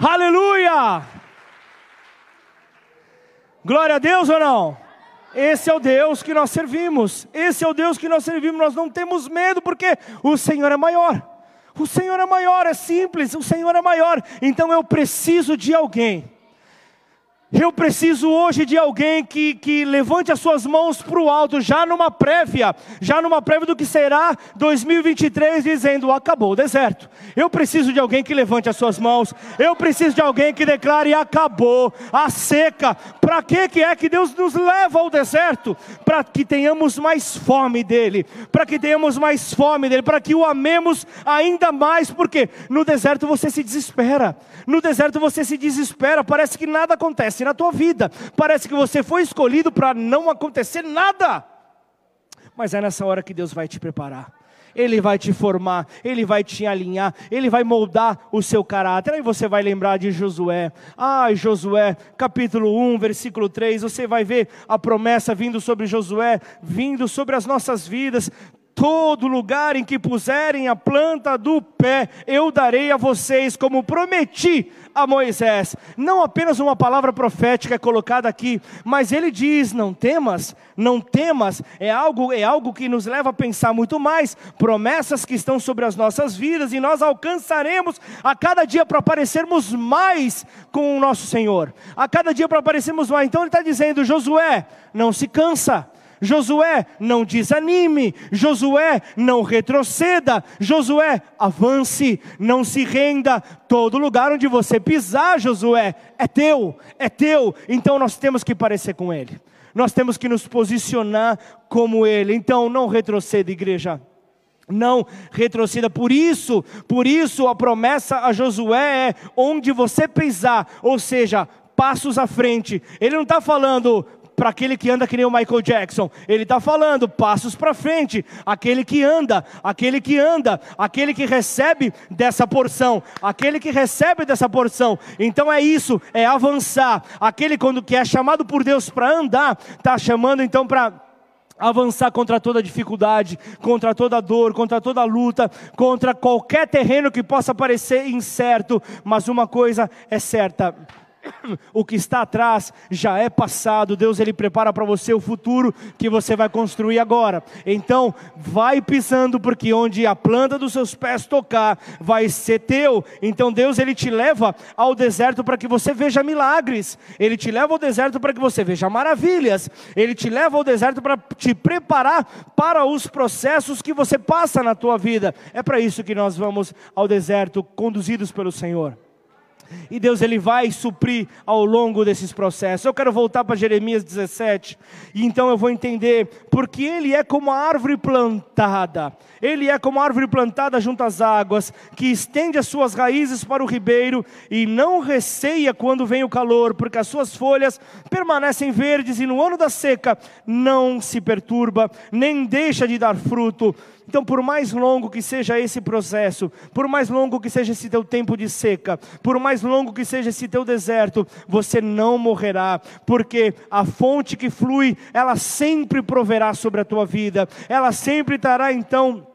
Aleluia! Glória a Deus ou não? Esse é o Deus que nós servimos. Esse é o Deus que nós servimos. Nós não temos medo porque o Senhor é maior. O Senhor é maior, é simples. O Senhor é maior. Então eu preciso de alguém eu preciso hoje de alguém que, que levante as suas mãos para o alto, já numa prévia, já numa prévia do que será 2023, dizendo: acabou o deserto. Eu preciso de alguém que levante as suas mãos, eu preciso de alguém que declare: acabou a seca. Para que, é que Deus nos leva ao deserto? Para que tenhamos mais fome dEle, para que tenhamos mais fome dEle, para que o amemos ainda mais, porque no deserto você se desespera, no deserto você se desespera, parece que nada acontece na tua vida. Parece que você foi escolhido para não acontecer nada. Mas é nessa hora que Deus vai te preparar. Ele vai te formar, Ele vai te alinhar, Ele vai moldar o seu caráter. Aí você vai lembrar de Josué. Ah, Josué, capítulo 1, versículo 3. Você vai ver a promessa vindo sobre Josué, vindo sobre as nossas vidas todo lugar em que puserem a planta do pé, eu darei a vocês, como prometi a Moisés. Não apenas uma palavra profética é colocada aqui, mas ele diz: não temas, não temas, é algo, é algo que nos leva a pensar muito mais, promessas que estão sobre as nossas vidas, e nós alcançaremos a cada dia para parecermos mais com o nosso Senhor, a cada dia para parecermos mais. Então ele está dizendo: Josué, não se cansa Josué, não desanime. Josué, não retroceda. Josué, avance, não se renda. Todo lugar onde você pisar, Josué, é teu, é teu. Então nós temos que parecer com ele. Nós temos que nos posicionar como ele. Então não retroceda, igreja não retroceda. Por isso, por isso a promessa a Josué é onde você pisar, ou seja, passos à frente. Ele não está falando para aquele que anda que nem o Michael Jackson. Ele está falando passos para frente. Aquele que anda, aquele que anda, aquele que recebe dessa porção, aquele que recebe dessa porção. Então é isso, é avançar. Aquele quando que é chamado por Deus para andar, está chamando então para avançar contra toda dificuldade, contra toda dor, contra toda luta, contra qualquer terreno que possa parecer incerto, mas uma coisa é certa: o que está atrás já é passado. Deus ele prepara para você o futuro que você vai construir agora. Então, vai pisando porque onde a planta dos seus pés tocar, vai ser teu. Então, Deus ele te leva ao deserto para que você veja milagres. Ele te leva ao deserto para que você veja maravilhas. Ele te leva ao deserto para te preparar para os processos que você passa na tua vida. É para isso que nós vamos ao deserto conduzidos pelo Senhor. E Deus ele vai suprir ao longo desses processos. Eu quero voltar para Jeremias 17, e então eu vou entender porque ele é como a árvore plantada. Ele é como a árvore plantada junto às águas, que estende as suas raízes para o ribeiro e não receia quando vem o calor, porque as suas folhas permanecem verdes e no ano da seca não se perturba, nem deixa de dar fruto. Então, por mais longo que seja esse processo, por mais longo que seja esse teu tempo de seca, por mais longo que seja esse teu deserto, você não morrerá, porque a fonte que flui, ela sempre proverá sobre a tua vida, ela sempre trará então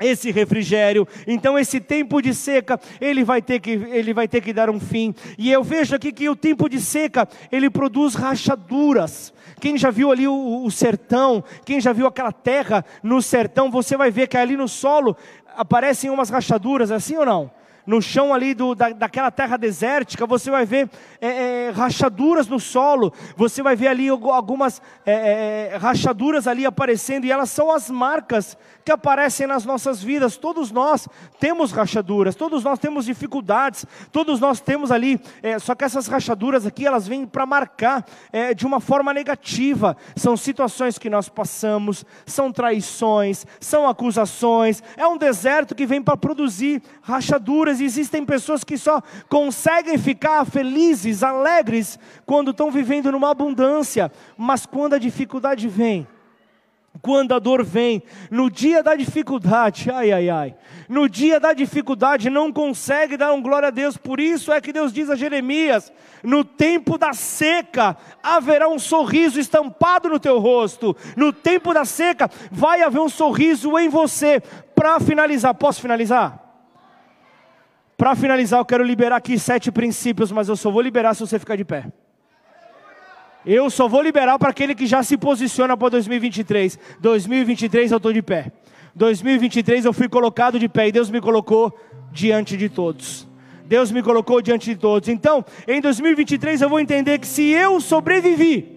esse refrigério. Então esse tempo de seca, ele vai ter que ele vai ter que dar um fim. E eu vejo aqui que o tempo de seca, ele produz rachaduras. Quem já viu ali o, o sertão, quem já viu aquela terra no sertão, você vai ver que ali no solo aparecem umas rachaduras, assim ou não? No chão ali do, da, daquela terra desértica, você vai ver é, é, rachaduras no solo, você vai ver ali algumas é, é, rachaduras ali aparecendo, e elas são as marcas que aparecem nas nossas vidas. Todos nós temos rachaduras, todos nós temos dificuldades, todos nós temos ali, é, só que essas rachaduras aqui, elas vêm para marcar é, de uma forma negativa. São situações que nós passamos, são traições, são acusações, é um deserto que vem para produzir rachaduras, existem pessoas que só conseguem ficar felizes, alegres, quando estão vivendo numa abundância, mas quando a dificuldade vem, quando a dor vem, no dia da dificuldade, ai, ai, ai, no dia da dificuldade não consegue dar um glória a Deus, por isso é que Deus diz a Jeremias: no tempo da seca haverá um sorriso estampado no teu rosto, no tempo da seca vai haver um sorriso em você. Para finalizar, posso finalizar? Para finalizar, eu quero liberar aqui sete princípios, mas eu só vou liberar se você ficar de pé. Eu só vou liberar para aquele que já se posiciona para 2023. 2023 eu estou de pé. 2023 eu fui colocado de pé e Deus me colocou diante de todos. Deus me colocou diante de todos. Então, em 2023 eu vou entender que se eu sobrevivi,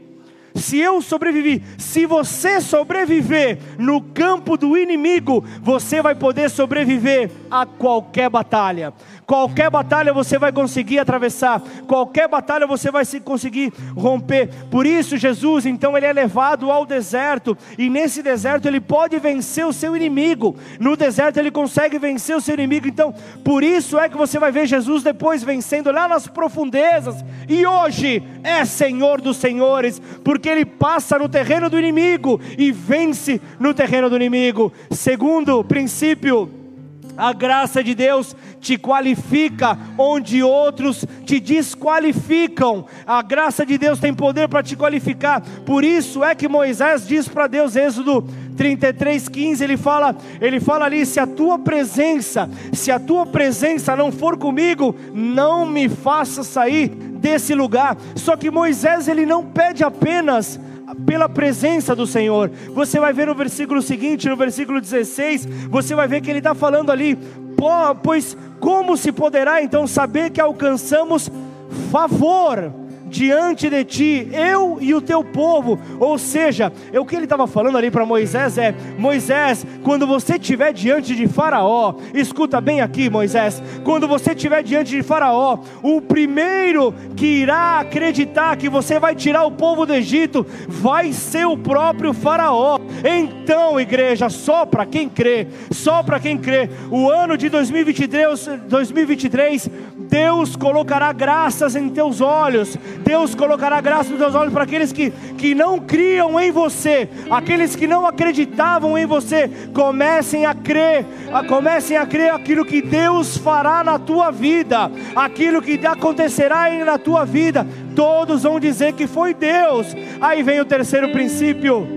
se eu sobrevivi, se você sobreviver no campo do inimigo, você vai poder sobreviver a qualquer batalha. Qualquer batalha você vai conseguir atravessar, qualquer batalha você vai conseguir romper. Por isso, Jesus, então, ele é levado ao deserto, e nesse deserto ele pode vencer o seu inimigo. No deserto ele consegue vencer o seu inimigo. Então, por isso é que você vai ver Jesus depois vencendo lá nas profundezas, e hoje é Senhor dos senhores, porque ele passa no terreno do inimigo e vence no terreno do inimigo. Segundo princípio, a graça de Deus te qualifica onde outros te desqualificam. A graça de Deus tem poder para te qualificar. Por isso é que Moisés diz para Deus, Êxodo 33:15, ele fala, ele fala ali, se a tua presença, se a tua presença não for comigo, não me faça sair desse lugar. Só que Moisés ele não pede apenas pela presença do Senhor. Você vai ver no versículo seguinte, no versículo 16, você vai ver que ele está falando ali, pois como se poderá então saber que alcançamos favor? Diante de ti, eu e o teu povo. Ou seja, o que ele estava falando ali para Moisés é: Moisés, quando você estiver diante de Faraó, escuta bem aqui, Moisés, quando você estiver diante de Faraó, o primeiro que irá acreditar que você vai tirar o povo do Egito vai ser o próprio Faraó. Então, igreja, só para quem crê, só para quem crê, o ano de 2023, 2023 Deus colocará graças em teus olhos, Deus colocará graça nos teus olhos para aqueles que, que não criam em você, aqueles que não acreditavam em você, comecem a crer, a, comecem a crer aquilo que Deus fará na tua vida, aquilo que acontecerá na tua vida, todos vão dizer que foi Deus. Aí vem o terceiro princípio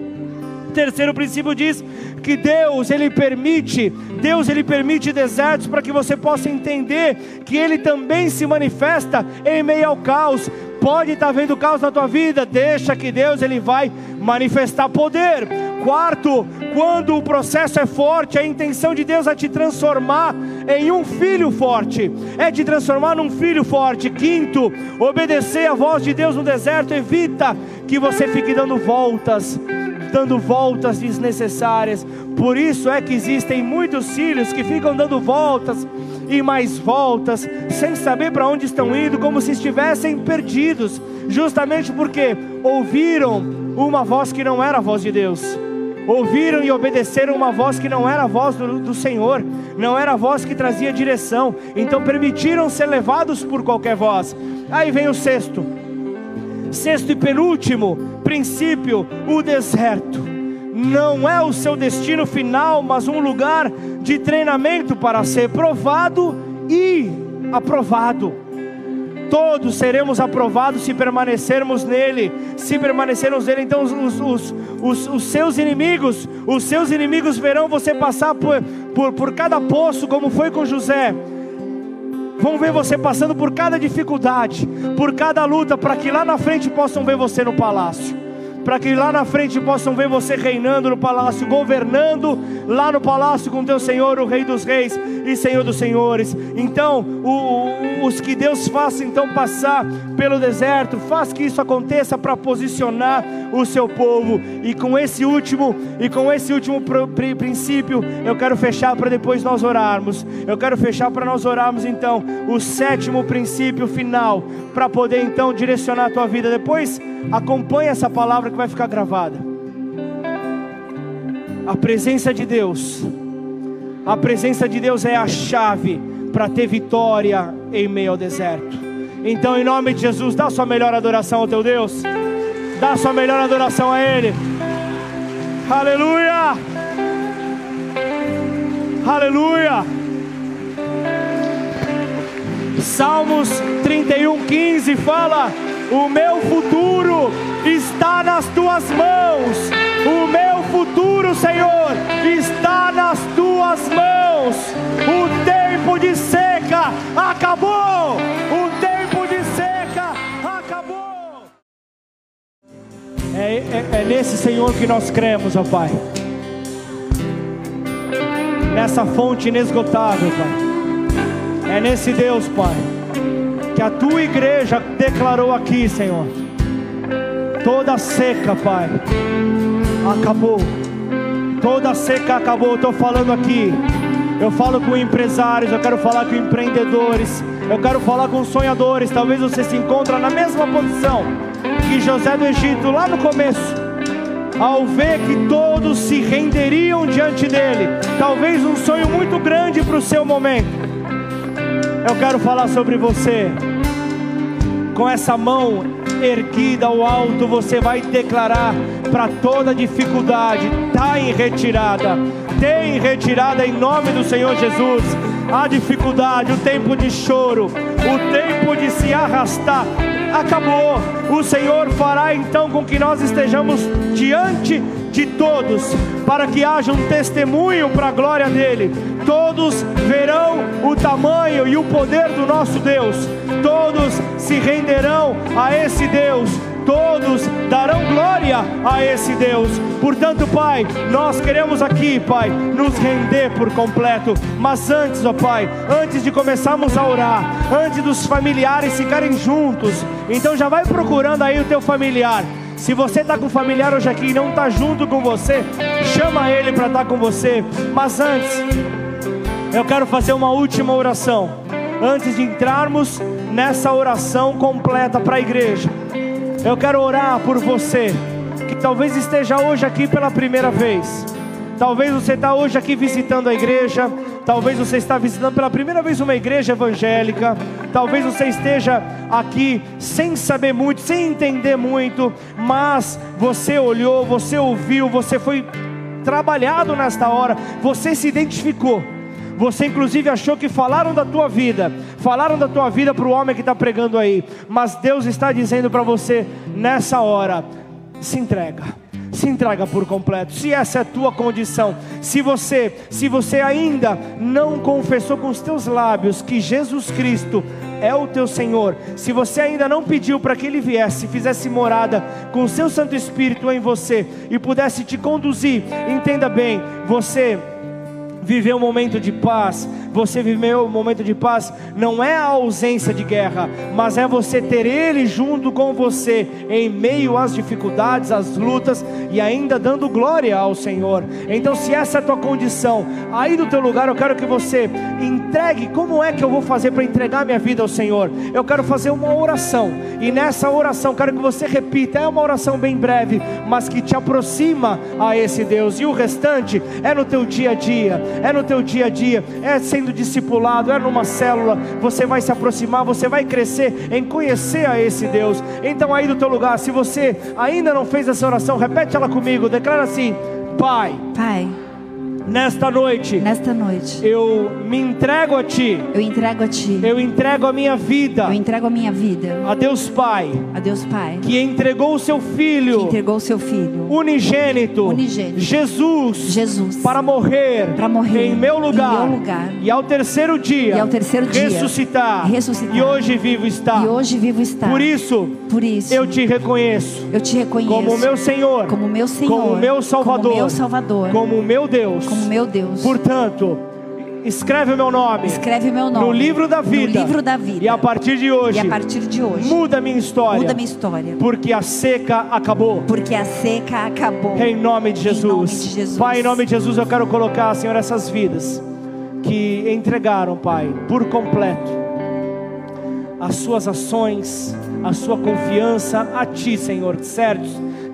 Terceiro princípio diz que Deus, ele permite, Deus ele permite desertos para que você possa entender que ele também se manifesta em meio ao caos. Pode estar vendo caos na tua vida, deixa que Deus ele vai manifestar poder. Quarto, quando o processo é forte, a intenção de Deus é te transformar em um filho forte, é te transformar num filho forte. Quinto, obedecer a voz de Deus no deserto evita que você fique dando voltas dando voltas desnecessárias. Por isso é que existem muitos filhos que ficam dando voltas e mais voltas, sem saber para onde estão indo, como se estivessem perdidos, justamente porque ouviram uma voz que não era a voz de Deus. Ouviram e obedeceram uma voz que não era a voz do, do Senhor, não era a voz que trazia direção, então permitiram ser levados por qualquer voz. Aí vem o sexto, sexto e penúltimo princípio: o deserto não é o seu destino final, mas um lugar de treinamento para ser provado e aprovado. Todos seremos aprovados se permanecermos nele, se permanecermos nele. Então, os, os, os, os seus inimigos, os seus inimigos verão você passar por, por, por cada poço, como foi com José vão ver você passando por cada dificuldade, por cada luta, para que lá na frente possam ver você no palácio. Para que lá na frente possam ver você reinando no palácio, governando lá no palácio com teu Senhor, o Rei dos Reis e Senhor dos Senhores. Então, o, os que Deus faça então passar pelo deserto, faz que isso aconteça para posicionar o seu povo. E com esse último e com esse último princípio, eu quero fechar para depois nós orarmos. Eu quero fechar para nós orarmos então o sétimo princípio final para poder então direcionar a tua vida. Depois acompanhe essa palavra que vai ficar gravada. A presença de Deus, a presença de Deus é a chave para ter vitória em meio ao deserto. Então, em nome de Jesus, dá sua melhor adoração ao teu Deus, dá sua melhor adoração a Ele. Aleluia! Aleluia! Salmos 31, 15 fala o meu futuro está nas tuas mãos. O meu futuro, Senhor, está nas tuas mãos. O tempo de seca acabou. O tempo de seca acabou. É, é, é nesse Senhor que nós cremos, ó Pai. Nessa fonte inesgotável, Pai. É nesse Deus, Pai que a tua igreja declarou aqui, Senhor. Toda seca, Pai, acabou. Toda seca acabou. Estou falando aqui. Eu falo com empresários, eu quero falar com empreendedores, eu quero falar com sonhadores. Talvez você se encontre na mesma posição que José do Egito lá no começo, ao ver que todos se renderiam diante dele. Talvez um sonho muito grande para o seu momento. Eu quero falar sobre você com essa mão erguida ao alto, você vai declarar para toda dificuldade: está em retirada, tem retirada em nome do Senhor Jesus. A dificuldade, o tempo de choro, o tempo de se arrastar, acabou. O Senhor fará então com que nós estejamos diante de todos, para que haja um testemunho para a glória dele. Todos verão o tamanho e o poder do nosso Deus, todos se renderão a esse Deus todos darão glória a esse Deus. Portanto, Pai, nós queremos aqui, Pai, nos render por completo. Mas antes, ó Pai, antes de começarmos a orar, antes dos familiares ficarem juntos, então já vai procurando aí o teu familiar. Se você está com o familiar hoje aqui e não está junto com você, chama ele para estar tá com você. Mas antes, eu quero fazer uma última oração. Antes de entrarmos nessa oração completa para a igreja, eu quero orar por você que talvez esteja hoje aqui pela primeira vez. Talvez você está hoje aqui visitando a igreja, talvez você está visitando pela primeira vez uma igreja evangélica, talvez você esteja aqui sem saber muito, sem entender muito, mas você olhou, você ouviu, você foi trabalhado nesta hora, você se identificou. Você inclusive achou que falaram da tua vida, falaram da tua vida para o homem que está pregando aí, mas Deus está dizendo para você nessa hora: se entrega se entrega por completo. Se essa é a tua condição, se você, se você ainda não confessou com os teus lábios que Jesus Cristo é o teu Senhor, se você ainda não pediu para que Ele viesse, fizesse morada com o seu Santo Espírito em você e pudesse te conduzir, entenda bem, você viver um momento de paz, você viver um momento de paz, não é a ausência de guerra, mas é você ter Ele junto com você, em meio às dificuldades, às lutas, e ainda dando glória ao Senhor. Então, se essa é a tua condição, aí do teu lugar eu quero que você entregue, como é que eu vou fazer para entregar minha vida ao Senhor? Eu quero fazer uma oração, e nessa oração, quero que você repita, é uma oração bem breve, mas que te aproxima a esse Deus, e o restante é no teu dia a dia, é no teu dia a dia, é sendo discipulado, é numa célula, você vai se aproximar, você vai crescer em conhecer a esse Deus. Então, aí do teu lugar, se você ainda não fez essa oração, repete ela comigo, declara assim: Pai. Pai. Nesta noite, nesta noite, eu me entrego a Ti. Eu entrego a Ti. Eu entrego a minha vida. Eu entrego a minha vida. A Deus Pai. A Deus Pai. Que entregou o Seu Filho. Que entregou o Seu Filho. Unigênito. Unigênito. Jesus. Jesus. Para morrer. Para morrer. Em meu lugar. Em meu lugar. E ao terceiro dia. E ao terceiro dia. Ressuscitar. Ressuscitar. E hoje vivo está. E hoje vivo está. Por isso. Por isso. Eu te reconheço. Eu te reconheço. Como meu Senhor. Como meu Senhor. Como meu Salvador. Como meu Salvador. Como meu Deus. Como meu Deus. Portanto, escreve o meu nome. Escreve meu nome no livro da vida. No livro da vida. E a partir de hoje. E a partir de hoje. Muda a minha história. Muda minha história. Porque a seca acabou. Porque a seca acabou. Em nome de Jesus. Em nome de Jesus. Pai, em nome de Jesus, eu quero colocar, Senhor, essas vidas que entregaram, Pai, por completo as suas ações, a sua confiança a Ti, Senhor, certos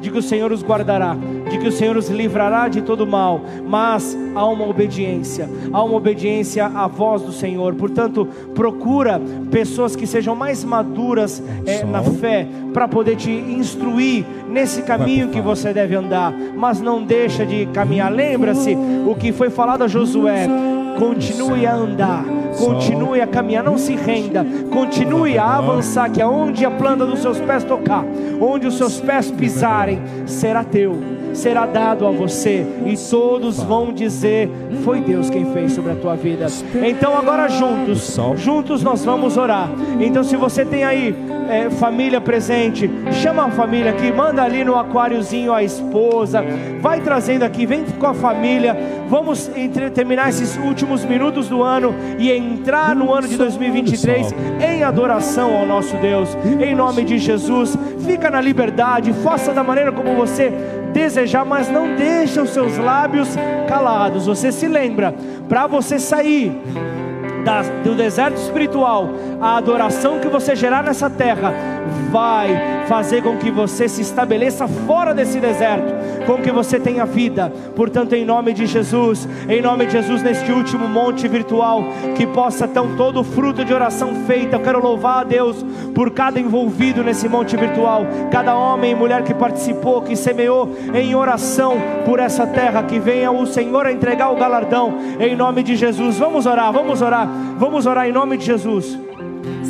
de que o Senhor os guardará, de que o Senhor os livrará de todo mal, mas há uma obediência, há uma obediência à voz do Senhor. Portanto, procura pessoas que sejam mais maduras é, na fé para poder te instruir nesse caminho que você deve andar, mas não deixa de caminhar. Lembra-se o que foi falado a Josué continue a andar, continue a caminhar, não se renda, continue a avançar, que aonde a planta dos seus pés tocar, onde os seus pés pisarem, será teu será dado a você, e todos vão dizer: Foi Deus quem fez sobre a tua vida. Então, agora juntos, juntos nós vamos orar. Então, se você tem aí é, família presente, chama a família aqui, manda ali no aquáriozinho a esposa, vai trazendo aqui, vem com a família. Vamos entre, terminar esses últimos minutos do ano e entrar no ano de 2023 em adoração ao nosso Deus, em nome de Jesus. Fica na liberdade, faça da maneira como você desejar, mas não deixa os seus lábios calados. Você se lembra, para você sair da, do deserto espiritual, a adoração que você gerar nessa terra vai fazer com que você se estabeleça fora desse deserto, com que você tenha vida. Portanto, em nome de Jesus, em nome de Jesus, neste último monte virtual, que possa ter todo o fruto de oração feita. Eu quero louvar a Deus por cada envolvido nesse monte virtual, cada homem e mulher que participou, que semeou em oração por essa terra, que venha o Senhor a entregar o galardão, em nome de Jesus. Vamos orar, vamos orar, vamos orar em nome de Jesus.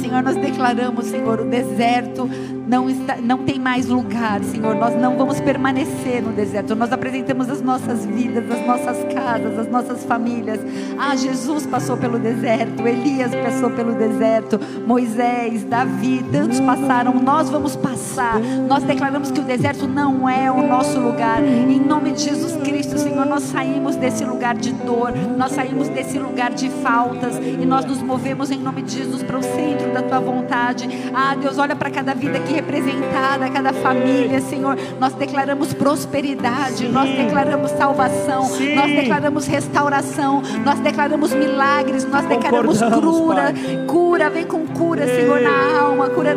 Senhor, nós declaramos, Senhor, o deserto não, está, não tem mais lugar, Senhor. Nós não vamos permanecer no deserto. Nós apresentamos as nossas vidas, as nossas casas, as nossas famílias. Ah, Jesus passou pelo deserto, Elias passou pelo deserto, Moisés, Davi, tantos passaram. Nós vamos passar. Nós declaramos que o deserto não é o nosso lugar. Em nome de Jesus Cristo, Senhor, nós saímos desse lugar de dor, nós saímos desse lugar de faltas e nós nos movemos em nome de Jesus para o centro da tua vontade. Ah, Deus, olha para cada vida aqui representada, cada família, Senhor. Nós declaramos prosperidade, Sim. nós declaramos salvação, Sim. nós declaramos restauração, nós declaramos milagres, nós declaramos cura, pai. cura, vem com cura, Senhor, na alma, cura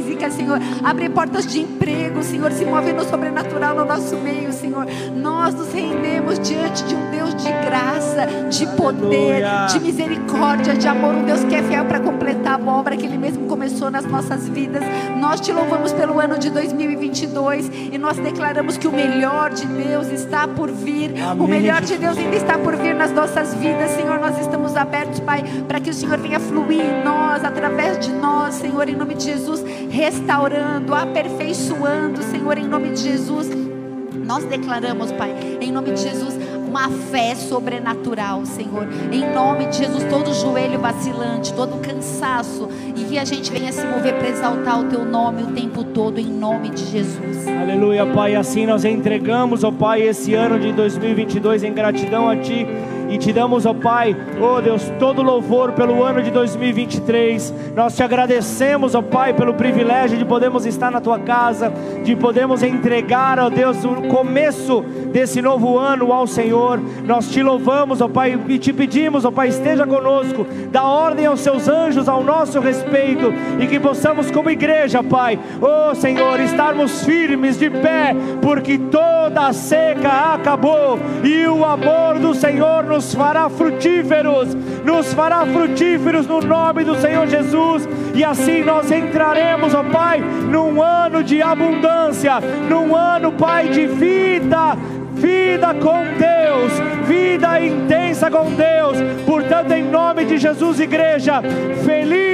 física, Senhor. Abre portas de emprego, Senhor, se move no sobrenatural no nosso meio, Senhor. Nós nos rendemos diante de um Deus de graça, de poder, de misericórdia, de amor, um Deus que é fiel para completar a obra que Ele mesmo começou nas nossas vidas. Nós te louvamos pelo ano de 2022 e nós declaramos que o melhor de Deus está por vir. Amém. O melhor de Deus ainda está por vir nas nossas vidas, Senhor. Nós estamos abertos, Pai, para que o Senhor venha fluir em nós, através de nós, Senhor, em nome de Jesus, restaurando, aperfeiçoando, Senhor, em nome de Jesus Nós declaramos, Pai, em nome de Jesus, uma fé sobrenatural, Senhor. Em nome de Jesus, todo joelho vacilante, todo cansaço, e que a gente venha se mover para exaltar o Teu nome o tempo todo, em nome de Jesus. Aleluia, Pai. Assim nós entregamos, ó Pai, esse ano de 2022 em gratidão a Ti. E te damos, ó Pai, ó Deus, todo louvor pelo ano de 2023. Nós te agradecemos, ó Pai, pelo privilégio de podermos estar na tua casa, de podermos entregar, ó Deus, o começo desse novo ano ao Senhor. Nós te louvamos, ó Pai, e te pedimos, ó Pai, esteja conosco, dá ordem aos seus anjos ao nosso respeito e que possamos, como igreja, Pai, ó Senhor, estarmos firmes de pé, porque toda a seca acabou e o amor do Senhor nos nos fará frutíferos, nos fará frutíferos no nome do Senhor Jesus, e assim nós entraremos, ó Pai, num ano de abundância, num ano, Pai, de vida, vida com Deus, vida intensa com Deus. Portanto, em nome de Jesus, igreja, feliz